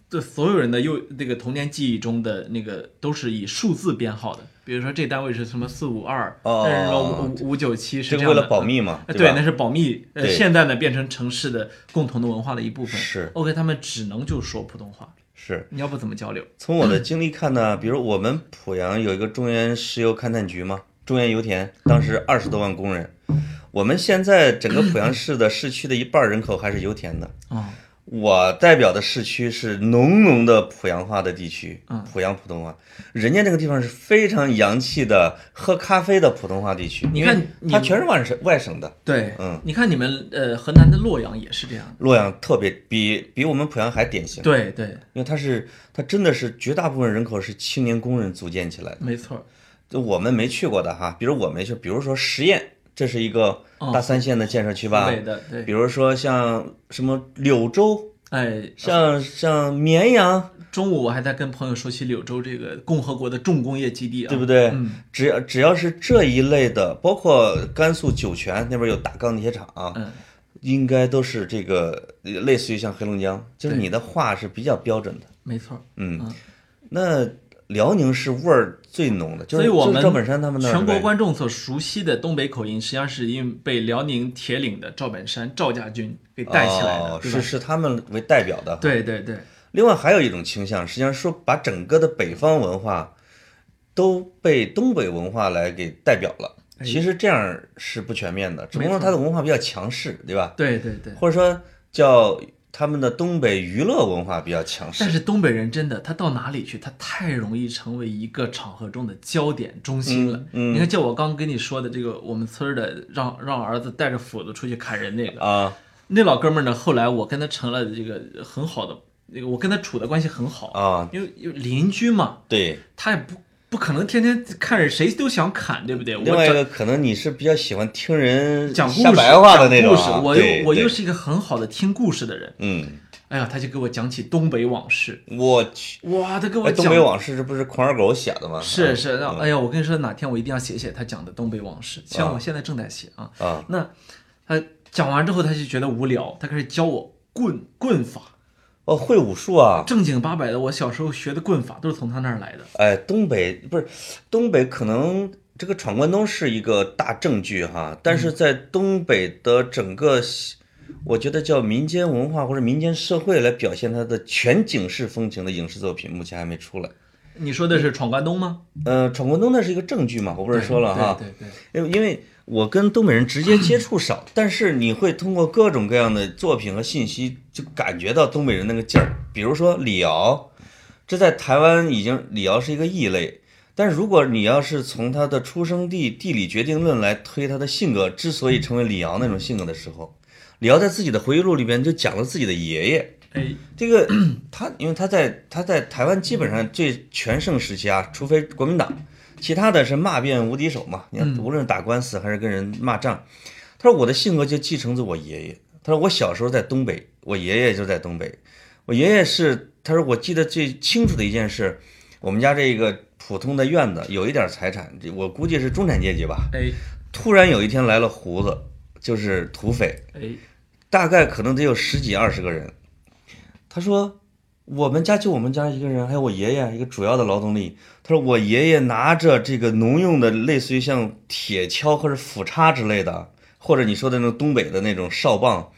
的所有人的幼那个童年记忆中的那个都是以数字编号的，比如说这单位是什么四五二，哦但是什么五五五九七是这个为这样的，了保密嘛，呃对，那是保密。呃，现在呢变成城市的共同的文化的一部分。是 OK，他们只能就说普通话，是。你要不怎么交流？从我的经历看呢，比如我们濮阳有一个中原石油勘探局嘛，中原油田，当时二十多万工人。我们现在整个濮阳市的市区的一半人口还是油田的。哦，我代表的市区是浓浓的濮阳话的地区嗯，濮阳普通话。人家那个地方是非常洋气的喝咖啡的普通话地区。你看它全是外省外省的。对，嗯，你看你们呃河南的洛阳也是这样。洛阳特别比比我们濮阳还典型。对对，因为它是它真的是绝大部分人口是青年工人组建起来的，没错。就我们没去过的哈，比如我没去，比如说十堰，这是一个哦。大三线的建设区吧，湖北的对。比，如说像什么柳州，哎，像像绵阳，中午我还在跟朋友说起柳州这个共和国的重工业基地啊，对不对？嗯，只要只要是这一类的，包括甘肃酒泉那边有大钢铁厂、嗯，应该都是这个呃类似于像黑龙江，就是你的话是比较标准的。没错。嗯，嗯。那辽宁是味儿最浓的，就是所以我们赵本山他们那儿全国观众所熟悉的东北口音，实际上是因为被辽宁铁岭的赵本山赵家军给带起来的，哦、是？是他们为代表的。，对对对，另外还有一种倾向，实际上说把整个的北方文化都被东北文化来给代表了。哎其实这样是不全面的，只不过没错它的文化比较强势，对吧？对对对。或者说叫他们的东北娱乐文化比较强势但。是东北人真的，他到哪里去，他太容易成为一个场合中的焦点中心了。嗯嗯你看，就我刚跟你说的这个，我们村儿的让让儿子带着斧子出去砍人那个，啊，那老哥们儿呢，后来我跟他成了这个很好的，那个我跟他处的关系很好，啊，因为因为邻居嘛，对。他也不不可能天天看着谁都想砍，对不对？另外一个可能你是比较喜欢听人讲故事，白话的那种啊，讲故事，我又我又是一个很好的听故事的人。嗯，哎呀，他就给我讲起东北往事，我去，哇，他给我哎，讲东北往事这不是孔二狗写的吗？是是，那哎呀，我跟你说，哪天我一定要写写他讲的东北往事，像我现在正在写啊。啊，那他讲完之后，他就觉得无聊，他开始教我棍棍法，哦，会武术啊，正经八百的。我小时候学的棍法都是从他那儿来的。哎，东北不是东北，可能这个闯关东是一个大证据哈，但嗯是在东北的整个，我觉得叫民间文化或者民间社会来表现它的全景式风情的影视作品，目前还没出来。你说的是闯关东吗？呃，闯关东那是一个证据嘛，我不是说了哈，对对对，因为因为我跟东北人直接接触少，但是你会通过各种各样的作品和信息，就感觉到东北人那个劲儿。比如说李敖，这在台湾已经李敖是一个异类，但是如果你要是从他的出生地地理决定论来推他的性格，之所以成为李敖那种性格的时候，李敖在自己的回忆录里边就讲了自己的爷爷。哎，这个 他，因为他在他在台湾基本上最全盛时期啊，除非国民党，其他的是骂遍无敌手嘛。你看，无论打官司还是跟人骂仗，他说我的性格就继承自我爷爷。他说我小时候在东北，我爷爷就在东北。我爷爷是，他说我记得最清楚的一件事，我们家这个普通的院子有一点财产，我估计是中产阶级吧。哎突然有一天来了胡子，就是土匪，哎，大概可能得有十几二十个人。他说，我们家就我们家一个人，还有我爷爷一个主要的劳动力。他说我爷爷拿着这个农用的，类似于像铁锹或者斧叉之类的，或者你说的那种东北的那种哨棒，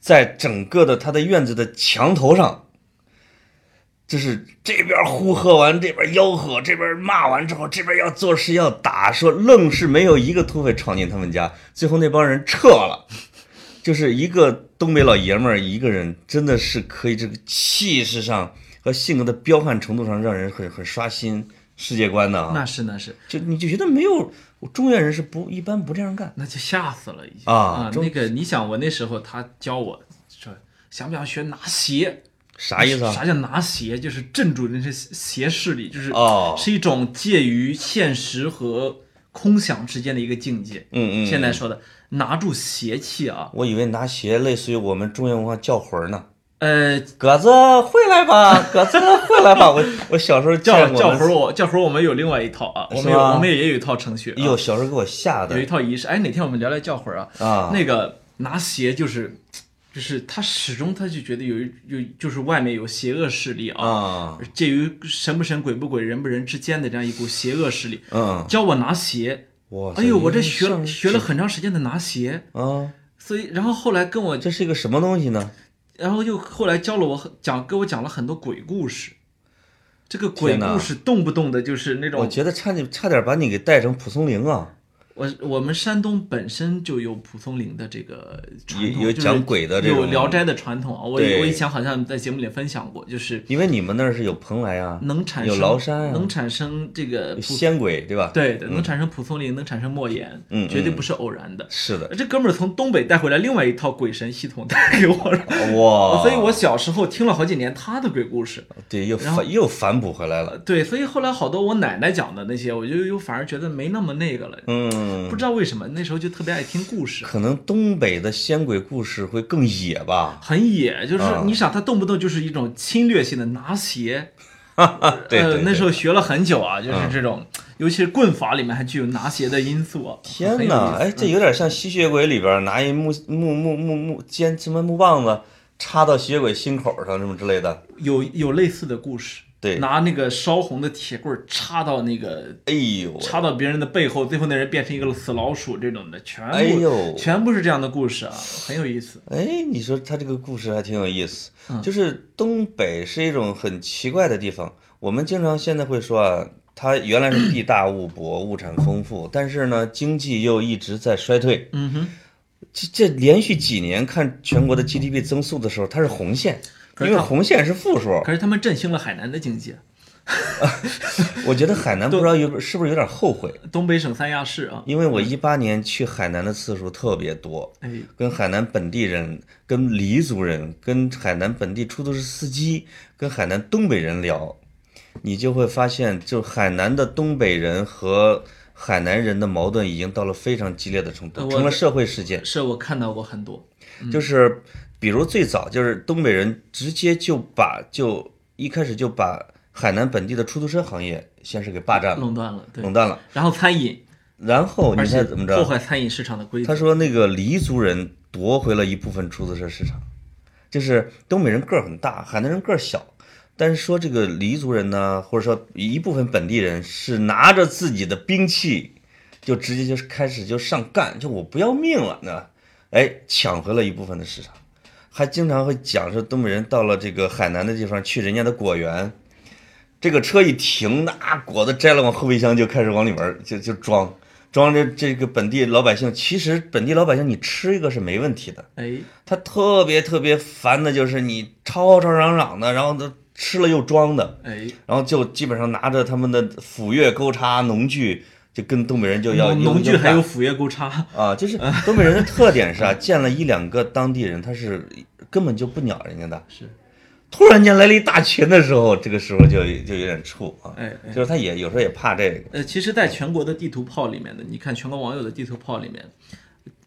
在整个的他的院子的墙头上，就是这边呼喝完，这边吆喝，这边骂完之后，这边要做事要打，说愣是没有一个土匪闯进他们家，最后那帮人撤了。就是一个东北老爷们儿，一个人真的是可以这个气势上和性格的彪悍程度上，让人很很刷新世界观的啊！那是那是，就你就觉得没有中原人是不一般不这样干那就吓死了已经啊中那个，你想我那时候他教我说，想不想学拿鞋？啥意思啊？啥叫拿邪？就是镇住那些邪势力，就是哦是一种介于现实和空想之间的一个境界。嗯嗯，现在说的拿住邪气啊，我以为拿邪类似于我们中原文化叫魂儿呢。呃，鸽子回来吧，鸽子回来吧！我我小时候叫叫魂我叫魂我们有另外一套啊，我们有我们也有一套程序、啊，哎呦，小时候给我吓的有一套仪式。哎，哪天我们聊聊叫魂啊？啊！那个拿邪就是。就是他始终他就觉得有一有就是外面有邪恶势力啊，啊，介于神不神鬼不鬼人不人之间的这样一股邪恶势力，嗯，教我拿邪，哇！哎呦，我这学了学了很长时间的拿鞋，啊，所以然后后来跟我，这是一个什么东西呢？然后又后来教了我讲，给我讲了很多鬼故事。这个鬼故事动不动的就是那种我，觉得差点差点把你给带成蒲松龄啊！我我们山东本身就有蒲松龄的这个传统，有有讲鬼的这种有聊斋的传统啊。我对我以前好像在节目里分享过，就是因为你们那儿是有蓬莱啊，能产生崂山啊能产生这个仙鬼，对吧？对对，能产生蒲松龄，能产生莫言，嗯绝对不是偶然的。是的，这哥们儿从东北带回来另外一套鬼神系统带给我了，哇！所以我小时候听了好几年他的鬼故事。对又然后反又反哺回来了。对，所以后来好多我奶奶讲的那些，我就又反而觉得没那么那个了。嗯不，知道为什么那时候就特别爱听故事，可能东北的仙鬼故事会更野吧？很野，就是啊你想他动不动就是一种侵略性的拿鞋。对呃对，那时候候学了很久啊，就是嗯这种，尤其是棍法里面还具有拿鞋的因素啊。天很有哪，哎，这有点像吸血鬼里边拿一木木木木木尖什么木棒子插到吸血鬼心口上什么之类的。有有类似的故事，对，拿那个烧红的铁棍儿插到那个哎呦，插到别人的背后，最后那人变成一个死老鼠，这种的全部、哎呦全部是这样的故事啊，很有意思。哎，你说他这个故事还挺有意思，嗯就是东北是一种很奇怪的地方。我们经常现在会说啊，它原来是地大物博，物产丰富，但是呢，经济又一直在衰退。嗯哼，这这连续几年看全国的 GDP 增速的时候，它是红线，因为红线是负数。可是他们振兴了海南的经济，我觉得海南不知道有是不是有点后悔，东北省三亚市啊，因为我一八年去海南的次数特别多，哎，跟海南本地人、跟黎族人、跟海南本地出租车司机、跟海南东北人聊，你就会发现，就海南的东北人和海南人的矛盾已经到了非常激烈的程度，成了社会事件。是我看到过很多，就是比如最早就是东北人直接就把就一开始就把海南本地的出租车行业先是给霸占了、垄断了，对垄，断了，然后餐饮，然后你猜怎么着破？坏餐饮市场的规则，他说那个黎族人夺回了一部分出租车市场，就是东北人个儿很大，海南人个儿小，但是说这个黎族人呢，或者说一部分本地人是拿着自己的兵器，就直接就是开始就上干，就我不要命了呢，哎，抢回了一部分的市场，还经常会讲说东北人到了这个海南的地方去人家的果园。这个车一停，那果子摘了往后备箱就开始往里边儿就就装，装着这个本地老百姓。其实本地老百姓你吃一个是没问题的，哎，他特别特别烦的就是你吵吵嚷嚷的，然后他吃了又装的，哎，然后就基本上拿着他们的斧钺钩叉农具，就跟东北人就要农具还有斧钺钩叉，啊，就是东北人的特点是啊，见了一两个当地人，他是根本就不鸟人家的。是，突然间来了一大群的时候，这个时候就就有点怵啊。哎哎就是他也有时候也怕这个。呃，其实，在全国的地图炮里面的，你看全国网友的地图炮里面，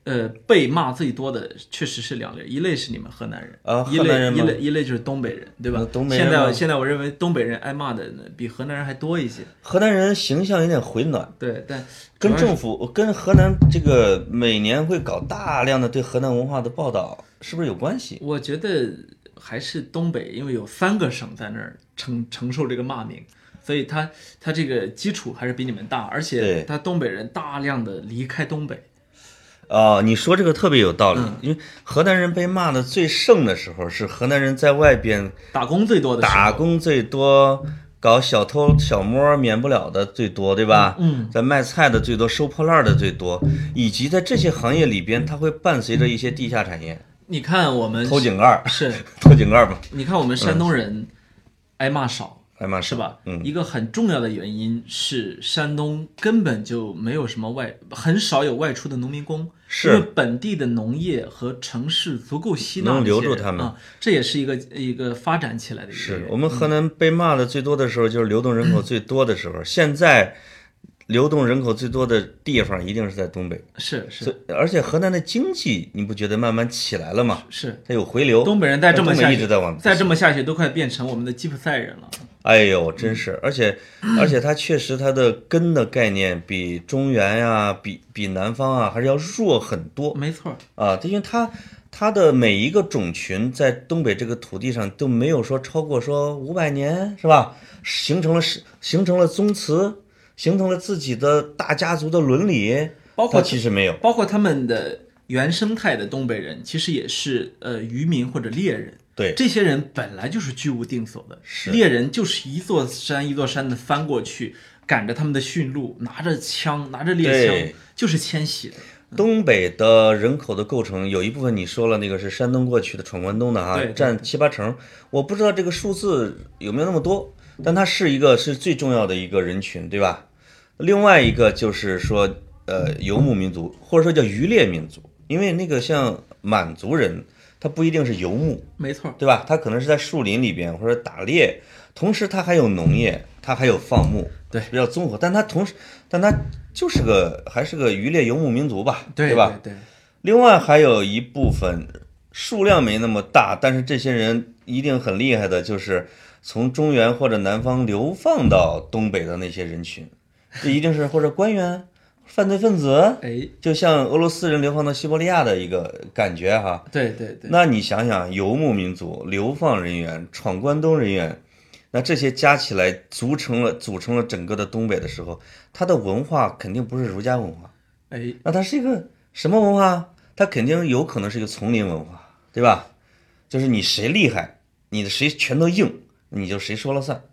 呃，被骂最多的确实是两类，一类是你们河南人，啊一类一类一类就是东北人，对吧？呃？东北人现在现在我认为东北人挨骂的呢比河南人还多一些，河南人形象有点回暖，对，但跟政府跟河南这个每年会搞大量的对河南文化的报道，是不是有关系？我觉得还是东北，因为有三个省在那儿承承受这个骂名，所以他他这个基础还是比你们大，而且他东北人大量的离开东北，啊、你说这个特别有道理，嗯。因为河南人被骂的最盛的时候是河南人在外边打工最多的时候。打工最多，搞小偷小摸免不了的最多，对吧？嗯，在卖菜的最多，收破烂的最多，以及在这些行业里边，它会伴随着一些地下产业，你看我们偷井盖儿，是，偷井盖儿嘛，你看我们山东人挨骂少，是吧？嗯，一个很重要的原因是山东根本就没有什么外，很少有外出的农民工，是。因为本地的农业和城市足够吸纳能留住他们。啊，这也是一个一个发展起来的一个是我们河南被骂的最多的时候，就是流动人口最多的时候。现在流动人口最多的地方一定是在东北，是是。而且河南的经济你不觉得慢慢起来了吗？是，它有回流，东北人再这么下去，一直在往再这么下去都快变成我们的吉普赛人了。哎呦，真是，而且而且它确实它的根的概念比中原呀、比比南方啊还是要弱很多没错儿，啊，因为它它的每一个种群在东北这个土地上都没有说超过说五百年是吧？形成了是形成了宗祠，形成了自己的大家族的伦理，包括它其实没有。包括他们的原生态的东北人，其实也是呃渔民或者猎人。对，这些人本来就是居无定所的，是猎人就是一座山一座山的翻过去，赶着他们的驯鹿，拿着枪，拿着猎枪，就是迁徙的。东北的人口的构成有一部分你说了，那个是山东过去的闯关东的哈占七八成。我不知道这个数字有没有那么多，但它是一个是最重要的一个人群，对吧？另外一个就是说，呃，游牧民族或者说叫渔猎民族，因为那个像满族人，他不一定是游牧，没错儿，对吧？它可能是在树林里边或者打猎，同时它还有农业，它还有放牧，对比较综合。但它同时，但它就是个还是个渔猎游牧民族吧，对吧？？对，另外还有一部分数量没那么大，但是这些人一定很厉害的，就是从中原或者南方流放到东北的那些人群，这一定是或者官员、犯罪分子，哎，就像俄罗斯人流放到西伯利亚的一个感觉哈。对对对，那你想想，游牧民族、流放人员、闯关东人员，那这些加起来组成了组成了整个的东北的时候，它的文化肯定不是儒家文化，哎，那它是一个什么文化？它肯定有可能是一个丛林文化，对吧？就是你谁厉害，你的谁拳头硬，你就谁说了算。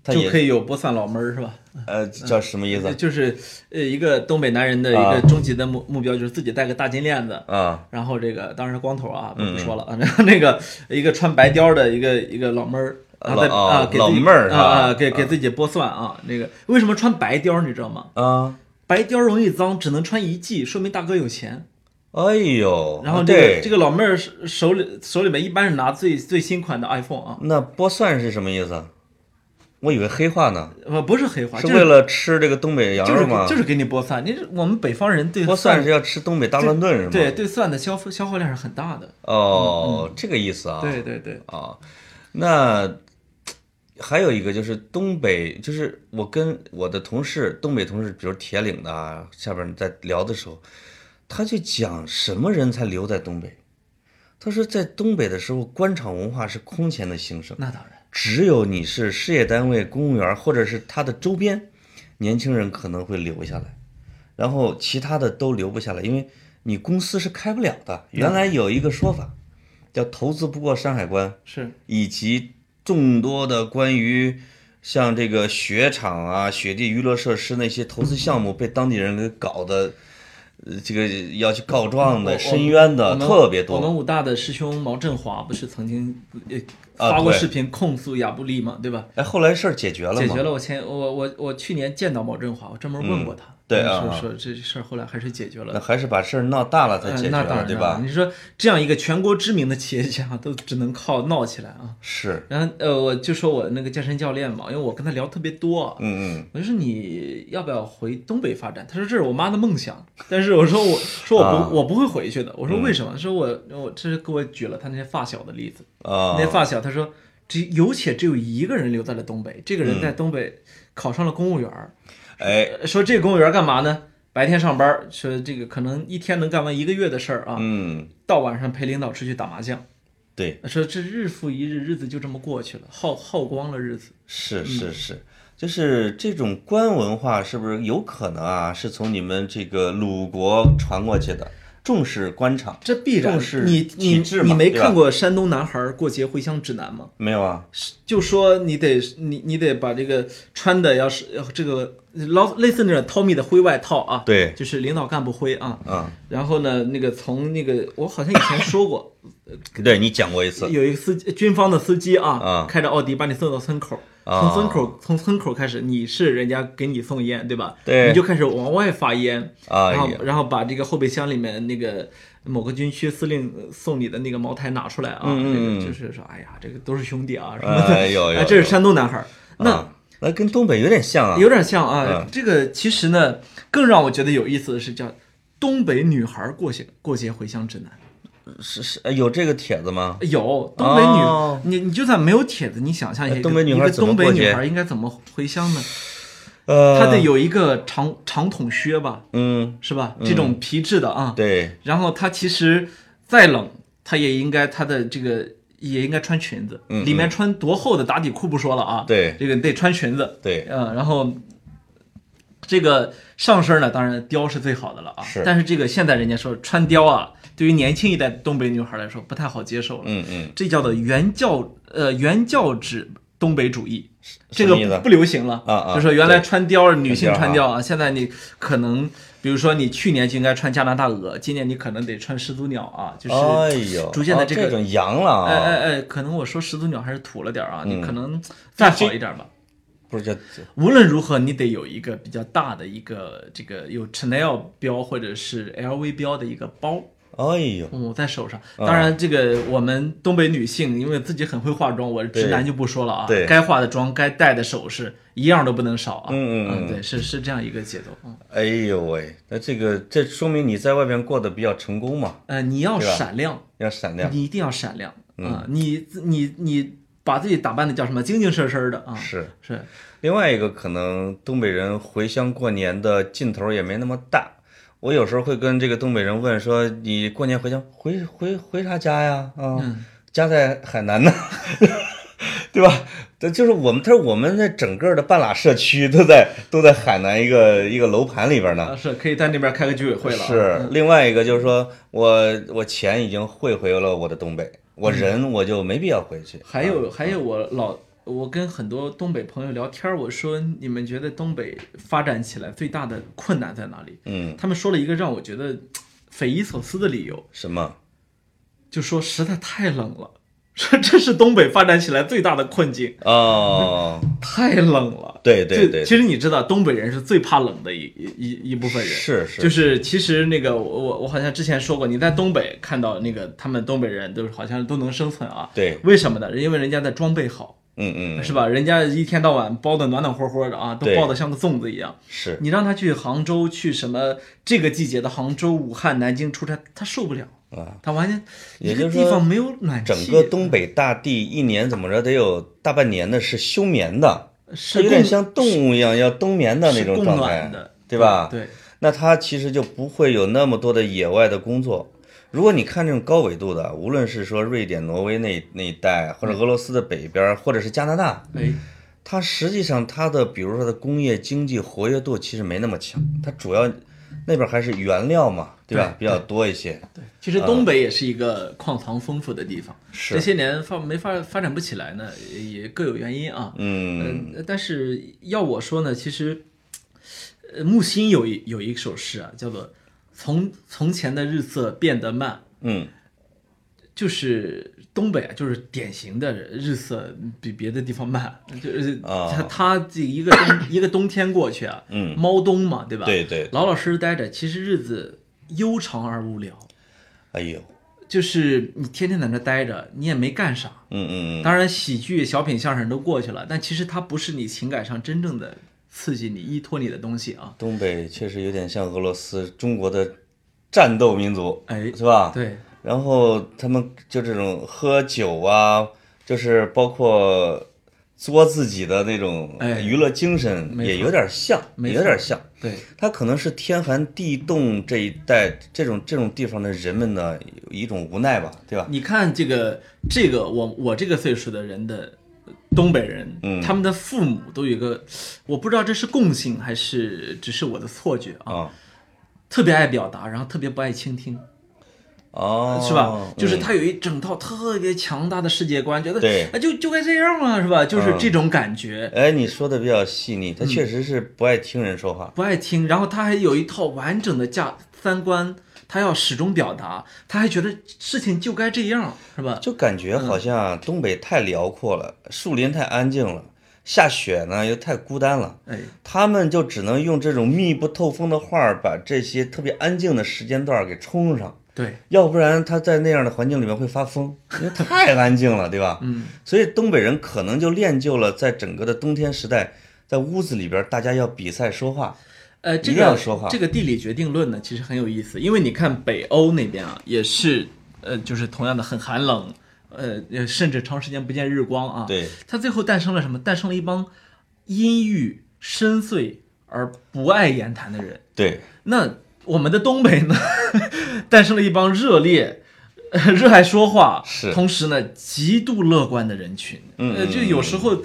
哎，他就可以有剥蒜老妹儿是吧？呃叫什么意思就是呃一个东北男人的一个终极的目目标就是自己戴个大金链子，啊？然后这个当然是光头啊，不嗯不说了啊，然后那个一个穿白貂的一个一个老妹儿。然后再啊，给自己老妹儿啊啊，给给自己剥蒜啊。那个为什么穿白貂你知道吗？啊，白貂容易脏，只能穿一季，说明大哥有钱。哎呦，然后这个这个老妹儿手手里手里面一般是拿最最新款的 iPhone 啊，那剥蒜是什么意思？我以为黑话呢，呃不是黑话，是为了吃这个东北羊就是肉吗？就是给你剥蒜。你是我们北方人对剥蒜是要吃东北大乱炖是吗？对对蒜的消费消耗量是很大的。哦，这个意思啊。对对对，啊，那还有一个就是东北，就是我跟我的同事，东北同事，比如铁岭的啊，下边在聊的时候，他就讲什么人才留在东北。他说，在东北的时候，官场文化是空前的兴盛，那当然。只有你是事业单位、公务员或者是他的周边，年轻人可能会留下来，然后其他的都留不下来，因为你公司是开不了的。原来有一个说法，叫“投资不过山海关”。是以及众多的关于像这个雪场啊、雪地娱乐设施那些投资项目被当地人给搞的，呃，这个要去告状的、我申冤我的特别多。我们武大的师兄毛振华不是曾经发过视频控诉亚布力嘛，对吧？哎，后来事儿解决了吗？解决了。我前我我我去年见到毛振华，我专门问过他，说对啊说这事儿后来还是解决了那。还是把事儿闹大了才呃解决了，那当然对吧？你说这样一个全国知名的企业家，都只能靠闹起来啊。是，然后呃，我就说我那个健身教练嘛，因为我跟他聊特别多，嗯嗯，我就说你要不要回东北发展？他说这是我妈的梦想，但是我说我 说我不、啊我不会回去的。我说为什么？他说我我这是给我举了他那些发小的例子，啊，那些发小他说只有且只有一个人留在了东北，这个人在东北考上了公务员儿，哎，呃说这公务员儿干嘛呢？白天上班，说这个可能一天能干完一个月的事儿啊，嗯，到晚上陪领导出去打麻将。对，说这日复一日，日子就这么过去了，耗耗光了日子。是嗯是是，就是这种官文化是不是有可能啊？是从你们这个鲁国传过去的，重视官场。这必然重视你你你没看过山东男孩过节回乡指南吗？没有啊？就说你得你你得把这个穿的要是要这个老类似那种 Tommy 的灰外套啊，对，就是领导干部灰啊。嗯，然后呢，那个从那个我好像以前说过，对你讲过一次。有一个司机军方的司机啊，啊开着奥迪把你送到村口，啊从村口从村口开始，你是人家给你送烟对吧？对你就开始往外发烟，啊然后，然后把这个后备箱里面那个某个军区司令呃送你的那个茅台拿出来啊，嗯嗯嗯这个就是说，哎呀，这个都是兄弟啊什么的，哎有有哎，这是山东男孩，那啊那跟东北有点像啊。有点像啊嗯。这个其实呢，更让我觉得有意思的是叫东北女孩过节过节回乡指南。是是哎有这个帖子吗？有东北女，哦你你就算没有帖子，你想象一下，哎东北女孩一个东北女孩应该怎么回乡呢？呃，她得有一个长长筒靴吧，嗯，是吧？这种皮质的啊。对，然后她其实再冷，她也应该她的这个也应该穿裙子，嗯里面穿多厚的打底裤不说了啊，对这个得穿裙子，对，嗯，然后这个上身呢，当然貂是最好的了啊。是但是这个现在人家说穿貂啊，对于年轻一代东北女孩来说不太好接受了。嗯嗯，这叫做原教呃原教旨东北主义，这个不不流行了啊啊就说原来穿貂女性穿貂啊，现在你可能比如说你去年就应该穿加拿大鹅，今年你可能得穿始祖鸟啊，就是。哎呦，哦逐渐的这个这种洋了哎哎啊，哎，可能我说始祖鸟还是土了点啊，嗯你可能再好一点吧。不是叫无论如何，你得有一个比较大的一个这个有 Chanel 标或者是 LV 标的一个包，哎呦，嗯，在手上。啊当然，这个我们东北女性因为自己很会化妆，我直男就不说了啊。对该化的妆、该戴的首饰，一样都不能少啊。嗯嗯嗯对，是是这样一个节奏。嗯，哎呦喂，那这个这说明你在外边过得比较成功嘛，呃，你要闪亮，要闪亮。你一定要闪亮啊！你你你把自己打扮的叫什么？精精神神的啊。是，是，另外一个可能东北人回乡过年的劲头也没那么大。我有时候会跟这个东北人问说：“你过年回乡回回回啥家呀？啊，嗯家在海南呢，对吧？这就是我们，他说我们那整个的半拉社区都在都在海南一个一个楼盘里边呢。啊，是可以在那边开个居委会了啊。是另外一个就是说我我钱已经汇回了我的东北，我人我就没必要回去。还有还有，我老我跟很多东北朋友聊天，我说你们觉得东北发展起来最大的困难在哪里？嗯，他们说了一个让我觉得匪夷所思的理由，什么？就说实在太冷了，说 这是东北发展起来最大的困境，哦，太冷了。对对对，就其实你知道，东北人是最怕冷的一一一部分人。是是，就是其实那个我我我好像之前说过，你在东北看到那个他们东北人都是好像都能生存啊。对，为什么呢？因为人家的装备好，嗯嗯，是吧？人家一天到晚包的暖暖和和的啊，都包的像个粽子一样。是，你让他去杭州，去什么这个季节的杭州、武汉、南京出差，他受不了啊，它完全也就是说一个地方没有暖气，整个东北大地一年怎么着得有大半年的是休眠的，是有点像动物一样要冬眠的那种状态对吧？对，那它其实就不会有那么多的野外的工作。如果你看这种高纬度的，无论是说瑞典、挪威那那一带，或者俄罗斯的北边，或者是加拿大，哎，它实际上它的比如说它的工业经济活跃度其实没那么强，它主要那边还是原料嘛，对吧？比较多一些。对，其实东北也是一个矿藏丰富的地方，是这些年发没发发展不起来呢，也各有原因啊。嗯，呃，但是要我说呢，其实，呃，木心有一有一首诗啊，叫做“从从前的日色变得慢”，嗯，就是东北啊，就是典型的日色比别的地方慢，就是啊它它这一个冬一个冬天过去啊，嗯猫冬嘛，对吧？对对，老老实实待着，其实日子悠长而无聊，哎呦，就是你天天在那待着，你也没干啥。嗯嗯嗯，当然，喜剧、小品、相声都过去了，但其实它不是你情感上真正的刺激你、依托你的东西啊。东北确实有点像俄罗斯，中国的战斗民族，哎，是吧？对，然后他们就这种喝酒啊，就是包括作自己的那种哎娱乐精神，也有点像，没错有点像。对，他可能是天寒地冻这一带这种这种地方的人们呢，有一种无奈吧，对吧？你看这个这个我我这个岁数的人的东北人，嗯他们的父母都有一个，我不知道这是共性还是只是我的错觉啊，啊，特别爱表达，然后特别不爱倾听。哦，是吧？就是嗯他有一整套特别强大的世界观，觉得对啊就就该这样嘛，是吧？就是嗯这种感觉，哎，你说的比较细腻，嗯他确实是不爱听人说话。不爱听，然后他还有一套完整的价三观，他要始终表达，他还觉得事情就该这样，是吧？就感觉嗯好像东北太辽阔了，树林太安静了，下雪呢又太孤单了。哎，他们就只能用这种密不透风的画儿，把这些特别安静的时间段儿给冲上，对，要不然他在那样的环境里面会发疯，因为太安静了，对吧？嗯，所以东北人可能就练就了在整个的冬天时代，在屋子里边大家要比赛说话，呃，这个说话这个地理决定论呢，其实很有意思，因为你看北欧那边啊，也是呃，就是同样的很寒冷，呃，呃甚至长时间不见日光啊，对，它最后诞生了什么？诞生了一帮阴郁、深邃而不爱言谈的人。对，那我们的东北呢，诞生了一帮热烈、呃 热爱说话，是同时呢极度乐观的人群。呃，嗯嗯就有时候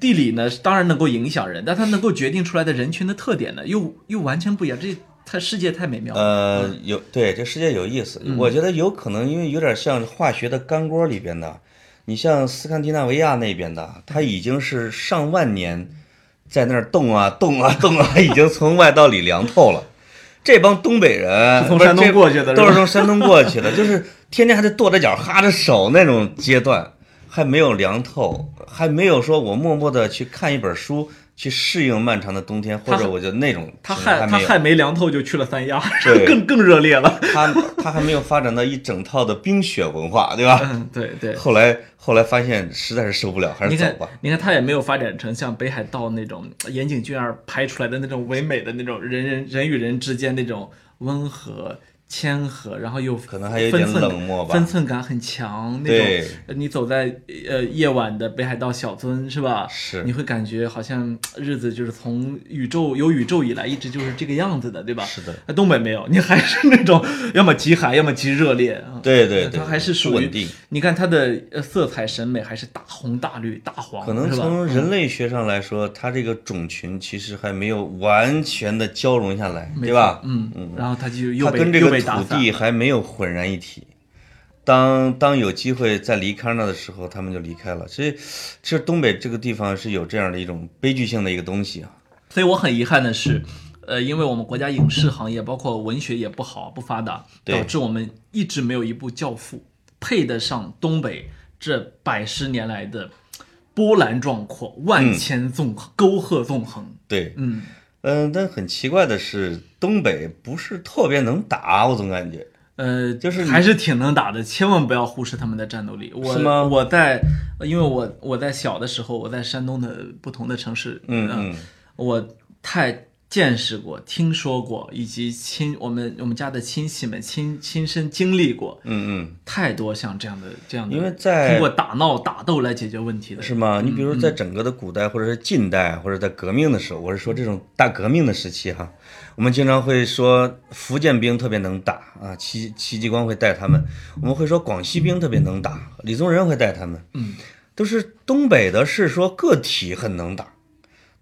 地理呢当然能够影响人，但它能够决定出来的人群的特点呢，又又完全不一样。这它世界太美妙了。呃，有对这世界有意思，嗯我觉得有可能因为有点像化学的干锅里边的，你像斯堪的纳维亚那边的，它已经是上万年在那儿冻啊冻啊冻啊，已经从外到里凉透了。这帮东北人从山东过去的都是从山东过去的，就是天天还得跺着脚、哈着手那种阶段，还没有凉透，还没有说我默默的去看一本书，去适应漫长的冬天，或者我觉得那种他情况还没有还他还没凉透就去了三亚，对 更更热烈了。他他还没有发展到一整套的冰雪文化，对吧？嗯，对对。后来后来发现实在是受不了，还是你看走吧。，你看，他也没有发展成像北海道那种岩井俊二拍出来的那种唯美的那种人人人与人之间那种温和、谦和，然后又可能还有点分寸冷漠吧分寸感很强那种。呃你走在呃夜晚的北海道小樽是吧？是你会感觉好像日子就是从宇宙有宇宙以来一直就是这个样子的，对吧？是的。那东北没有，你还是那种 要么极寒，要么极热烈啊。对对对，它还是属于稳定。你看它的呃色彩审美还是大红大绿大黄，可能从人类学上来说，它这个种群其实还没有完全的交融下来，对吧？嗯嗯，然后它就又跟这个土地还没有浑然一体。当当有机会再离开那的时候，他们就离开了。所以，其实东北这个地方是有这样的一种悲剧性的一个东西啊。所以我很遗憾的是，呃，因为我们国家影视行业包括文学也不好不发达，导致我们一直没有一部教父配得上东北这百十年来的波澜壮阔、万千纵横、沟壑纵横。对，嗯，嗯，但很奇怪的是，东北不是特别能打，我总感觉。呃，就是还是挺能打的，千万不要忽视他们的战斗力。我是吗我在，因为我我在小的时候，我在山东的不同的城市，嗯呃嗯，我太见识过、听说过，以及亲我们我们家的亲戚们亲亲身经历过嗯嗯，太多像这样的这样的，因为在通过打闹打斗来解决问题的，是吗？你比如在整个的古代或者是近代或者在革命的时候，我是说这种大革命的时期哈，我们经常会说福建兵特别能打啊，戚戚继光会带他们；我们会说广西兵特别能打，李宗仁会带他们。嗯，都是东北的是说个体很能打，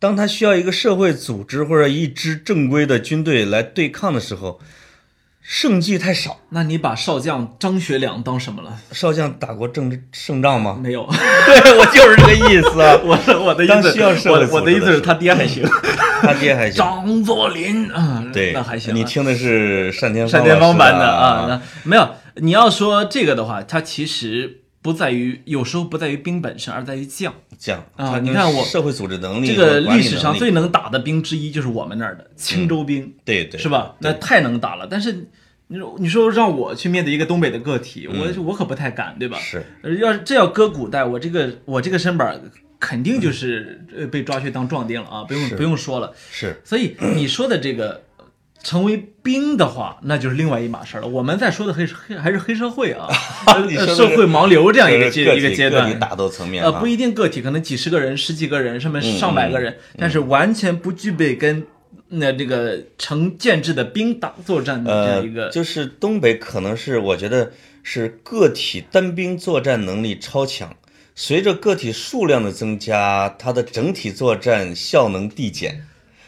当他需要一个社会组织或者一支正规的军队来对抗的时候，胜绩太少。那你把少将张学良当什么了？少将打过正胜仗吗？没有，对我就是这个意思啊。我的我的意当思，需要社会我我的意思是 他爹还行，他爹还行。张作霖啊，对，那还行啊，你听的是单田单田芳版的啊啊，那没有。你要说这个的话，他其实不在于，有时候不在于兵本身，而在于将。将啊你看我社会组织能力这个历史上最能打的兵之一就是我们那儿的青州兵，对对是吧？那太能打了。但是你说你说让我去面对一个东北的个体，我我可不太敢，对吧？嗯是呃要是这要搁古代，我这个我这个身板肯定就是呃被抓去当壮丁了啊，不用不用说了。是所以你说的这个成为兵的话，那就是另外一码事儿了。我们在说的黑黑还是黑社会啊，社会盲流这样一个阶一个阶段。打斗层面呃，啊不一定个体，可能几十个人、十几个人，甚至嗯上百个人，但是完全不具备跟那这个成建制的兵打作战的这呃样一个。，就是东北可能是我觉得是个体单兵作战能力超强，随着个体数量的增加，它的整体作战效能递减。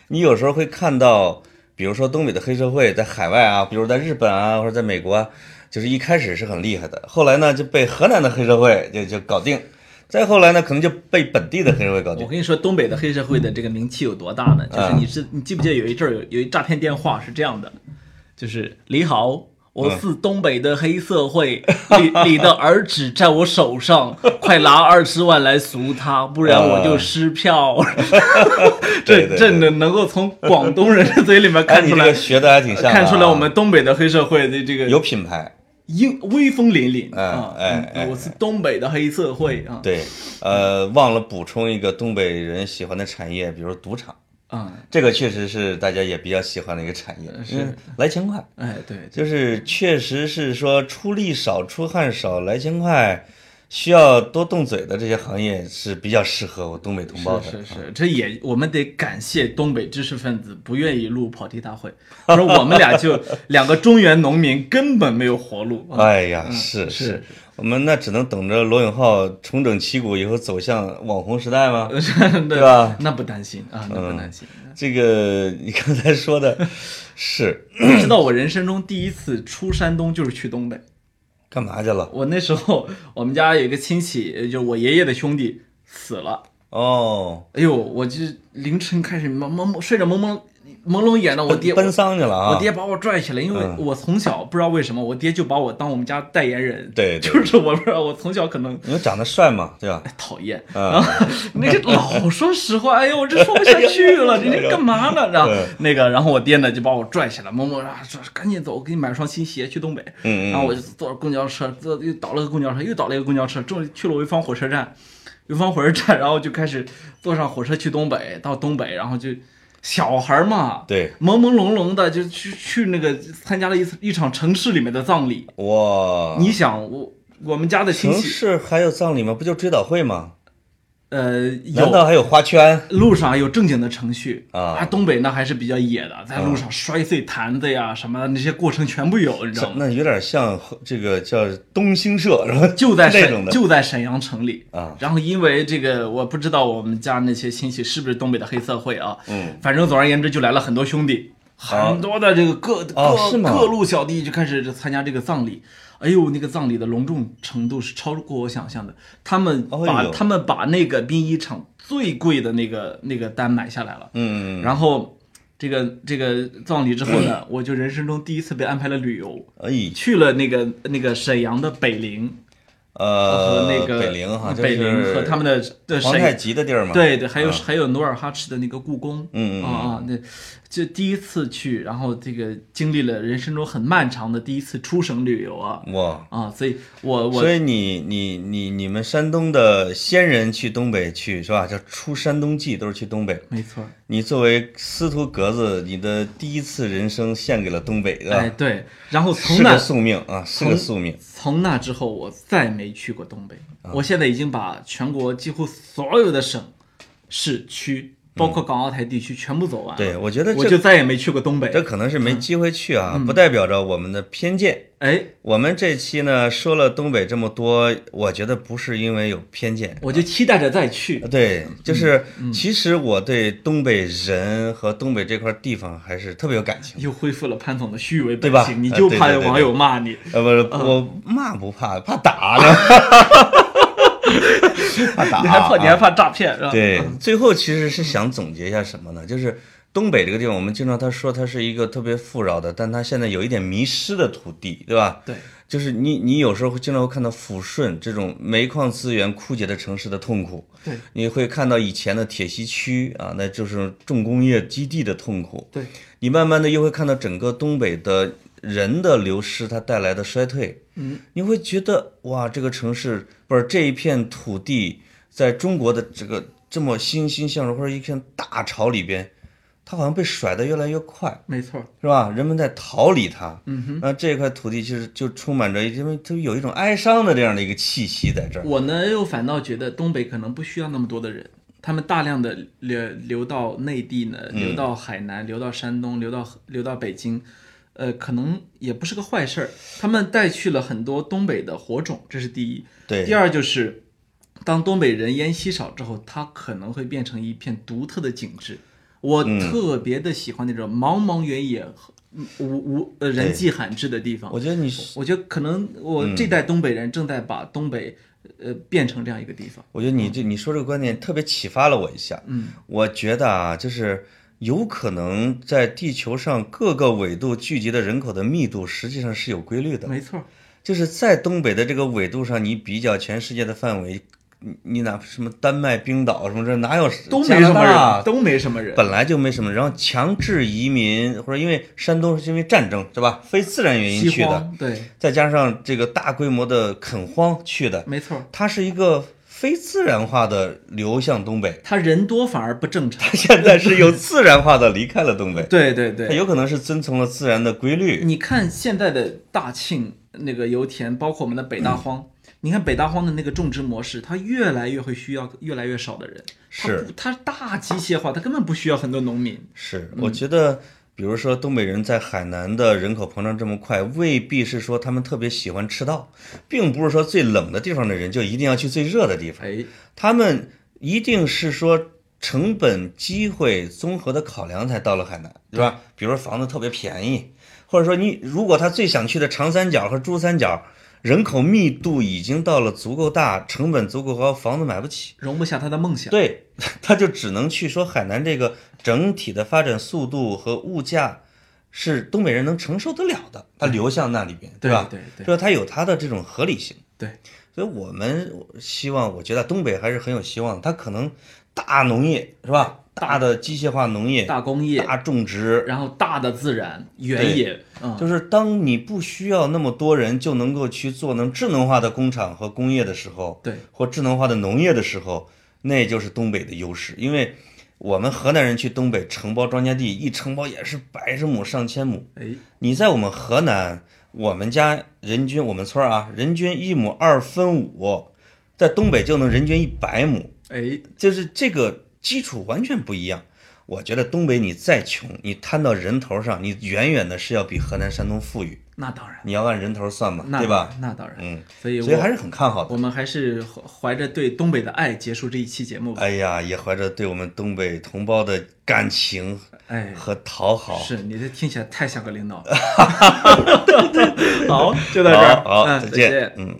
你有时候会看到，比如说东北的黑社会在海外啊，比如在日本啊或者在美国啊，就是一开始是很厉害的，后来呢就被河南的黑社会就就搞定，再后来呢可能就被本地的黑社会搞定。我跟你说，东北的黑社会的这个名气有多大呢？就是你是你记不记得有一阵儿有有一诈骗电话是这样的，就是你好。我是东北的黑社会，你你的儿子在我手上，快拿二十万来赎他，不然我就撕票。这这能能够从广东人的嘴里面哎，看出来学的还挺像啊，看出来我们东北的黑社会的这个有品牌。英威风凛凛哎啊！哎哎嗯我是东北的黑社会啊！对，呃，忘了补充一个东北人喜欢的产业，比如赌场，啊，这个确实是大家也比较喜欢的一个产业，是。嗯来钱快，哎，对，就是确实是说出力少、出汗少、来钱快，需要多动嘴的这些行业是比较适合我东北同胞的。是是是，这也我们得感谢东北知识分子不愿意录跑题大会，说我们俩就两个中原农民根本没有活路。啊。哎呀，是嗯是，我们那只能等着罗永浩重整旗鼓以后走向网红时代吗？对对吧？那不担心啊，那不担心。这个你刚才说的是你知道我人生中第一次出山东就是去东北。干嘛去了？我那时候我们家有一个亲戚，呃就我爷爷的兄弟死了。哦，哎呦，我就凌晨开始蒙蒙睡着蒙蒙朦胧眼的，我爹奔丧去了啊！我爹把我拽起来，因为嗯我从小不知道为什么，我爹就把我当我们家代言人。对对就是我不知道，我从小可能因为长得帅嘛，对吧？讨厌，嗯然后 那个老说实话，哎呦，我这说不下去了，你这干嘛呢？然后嗯那个，然后我爹呢就把我拽起来，摸摸啊，说赶紧走，我给你买双新鞋去东北。嗯嗯然后我就坐着公交车，坐又倒了个公交车，又倒了一个公交车，终于去了潍坊火车站。潍坊火车站，然后就开始坐上火车去东北，到东北，然后就小孩嘛，对，朦朦胧胧的就去去那个参加了一次一场城市里面的葬礼。哇，你想我我们家的亲城，市还有葬礼吗？不就追悼会吗？呃，有难道还有花圈？路上有正经的程序啊东北那还是比较野的，在路上摔碎坛子呀什么的那些过程全部有，你知道吗？那有点像这个叫东兴社然后？就在沈就在沈阳城里啊。然后因为这个，我不知道我们家那些亲戚是不是东北的黑社会啊，嗯，反正总而言之就来了很多兄弟。很多的这个各各哦各路小弟就开始参加这个葬礼。哎呦，那个葬礼的隆重程度是超过我想象的。他们把、哎他们把那个殡仪场最贵的那个那个单买下来了。嗯，然后这个这个葬礼之后呢，我就人生中第一次被安排了旅游，哎，去了那个那个沈阳的北陵呃，和那个北陵哈，北陵和他们的皇太极的地儿嘛，对对，还有、啊还有努尔哈赤的那个故宫，嗯嗯啊啊，那就第一次去，然后这个经历了人生中很漫长的第一次出省旅游啊哇。啊，所以我我所以你你你你们山东的先人去东北去是吧？叫出山东记，都是去东北。没错，你作为司徒格子，你的第一次人生献给了东北，对吧？哎对，然后从是那个宿命啊，是个宿命。从那之后，我再没去过东北。啊我现在已经把全国几乎所有的省、市区，包括港澳台地区全部走完了。对，我觉得我这就再也没去过东北。这可能是没机会去啊，嗯不代表着我们的偏见。哎，我们这期呢说了东北这么多，我觉得不是因为有偏见，我就期待着再去。对，就是嗯其实我对东北人和东北这块地方还是特别有感情。又恢复了潘总的虚伪本性，你就怕网友骂你。呃，不是，我骂不怕，怕打呢，怕打。你还怕你还啊怕诈骗是吧？对，最后其实是想总结一下什么呢？就是东北这个地方，我们经常他说它是一个特别富饶的，但它现在有一点迷失的土地，对吧？对，就是你你有时候会经常会看到抚顺这种煤矿资源枯竭的城市的痛苦，对你会看到以前的铁西区啊，那就是重工业基地的痛苦。对，你慢慢的又会看到整个东北的人的流失，它带来的衰退。嗯，你会觉得哇，这个城市不是这一片土地，在中国的这个这么欣欣向荣或者一片大潮里边，它好像被甩得越来越快，没错。是吧？人们在逃离它。嗯哼，那这块土地其实就充满着，因为它有一种哀伤的这样的一个气息在这儿。我呢又反倒觉得东北可能不需要那么多的人，他们大量的流流到内地呢，嗯流到海南，流到山东，流到流到北京，呃，可能也不是个坏事儿。他们带去了很多东北的火种，这是第一。对，第二就是，当东北人烟稀少之后，它可能会变成一片独特的景致。我嗯特别的喜欢那种茫茫原野、嗯无无呃人迹罕至的地方。我觉得你，我觉得可能我这代东北人正在把东北呃变成这样一个地方。我觉得你这你说这个观点特别启发了我一下。嗯，我觉得啊，就是有可能在地球上各个纬度聚集的人口的密度实际上是有规律的。没错，就是在东北的这个纬度上，你比较全世界的范围，你你哪怕什么丹麦、冰岛什么这哪有 都没什么人，都没什么人。本来就没什么人，然后强制移民或者因为山东是因为战争是吧？非自然原因去的，对，再加上这个大规模的垦荒去的，没错，它是一个非自然化的流向东北，他人多反而不正常。他现在是有自然化的离开了东北，对对对，他有可能是遵从了自然的规律。你看现在的大庆那个油田，包括我们的北大荒，你看北大荒的那个种植模式，它越来越会需要越来越少的人。它是不，它大机械化，它根本不需要很多农民。是，我觉得，比如说东北人在海南的人口膨胀这么快，未必是说他们特别喜欢赤道，并不是说最冷的地方的人就一定要去最热的地方，哎，他们一定是说成本、机会综合的考量才到了海南，对吧？比如说房子特别便宜，或者说你如果他最想去的长三角和珠三角。人口密度已经到了足够大，成本足够高，房子买不起，容不下他的梦想。对，他就只能去说海南这个整体的发展速度和物价是东北人能承受得了的，他流向那里边，对吧？对对说他有他的这种合理性。对，所以我们希望，我觉得东北还是很有希望的。它可能大农业是吧？大的机械化农业、大工业，大种植，然后大的自然原野，嗯，就是当你不需要那么多人就能够去做能智能化的工厂和工业的时候，对，或智能化的农业的时候，那就是东北的优势。因为我们河南人去东北承包庄稼地，一承包也是百十亩、上千亩。哎，你在我们河南，我们家人均我们村啊，人均一亩二分五，在东北就能人均一百亩，哎，就是这个基础完全不一样。我觉得东北你再穷，你摊到人头上，你远远的是要比河南、山东富裕。那当然，你要按人头算嘛，对吧？那当然，嗯，所以所以还是很看好的。我们还是怀着对东北的爱结束这一期节目吧。哎呀，也怀着对我们东北同胞的感情哎和讨好。是你这听起来太像个领导。好，就到这儿，好，再见，嗯。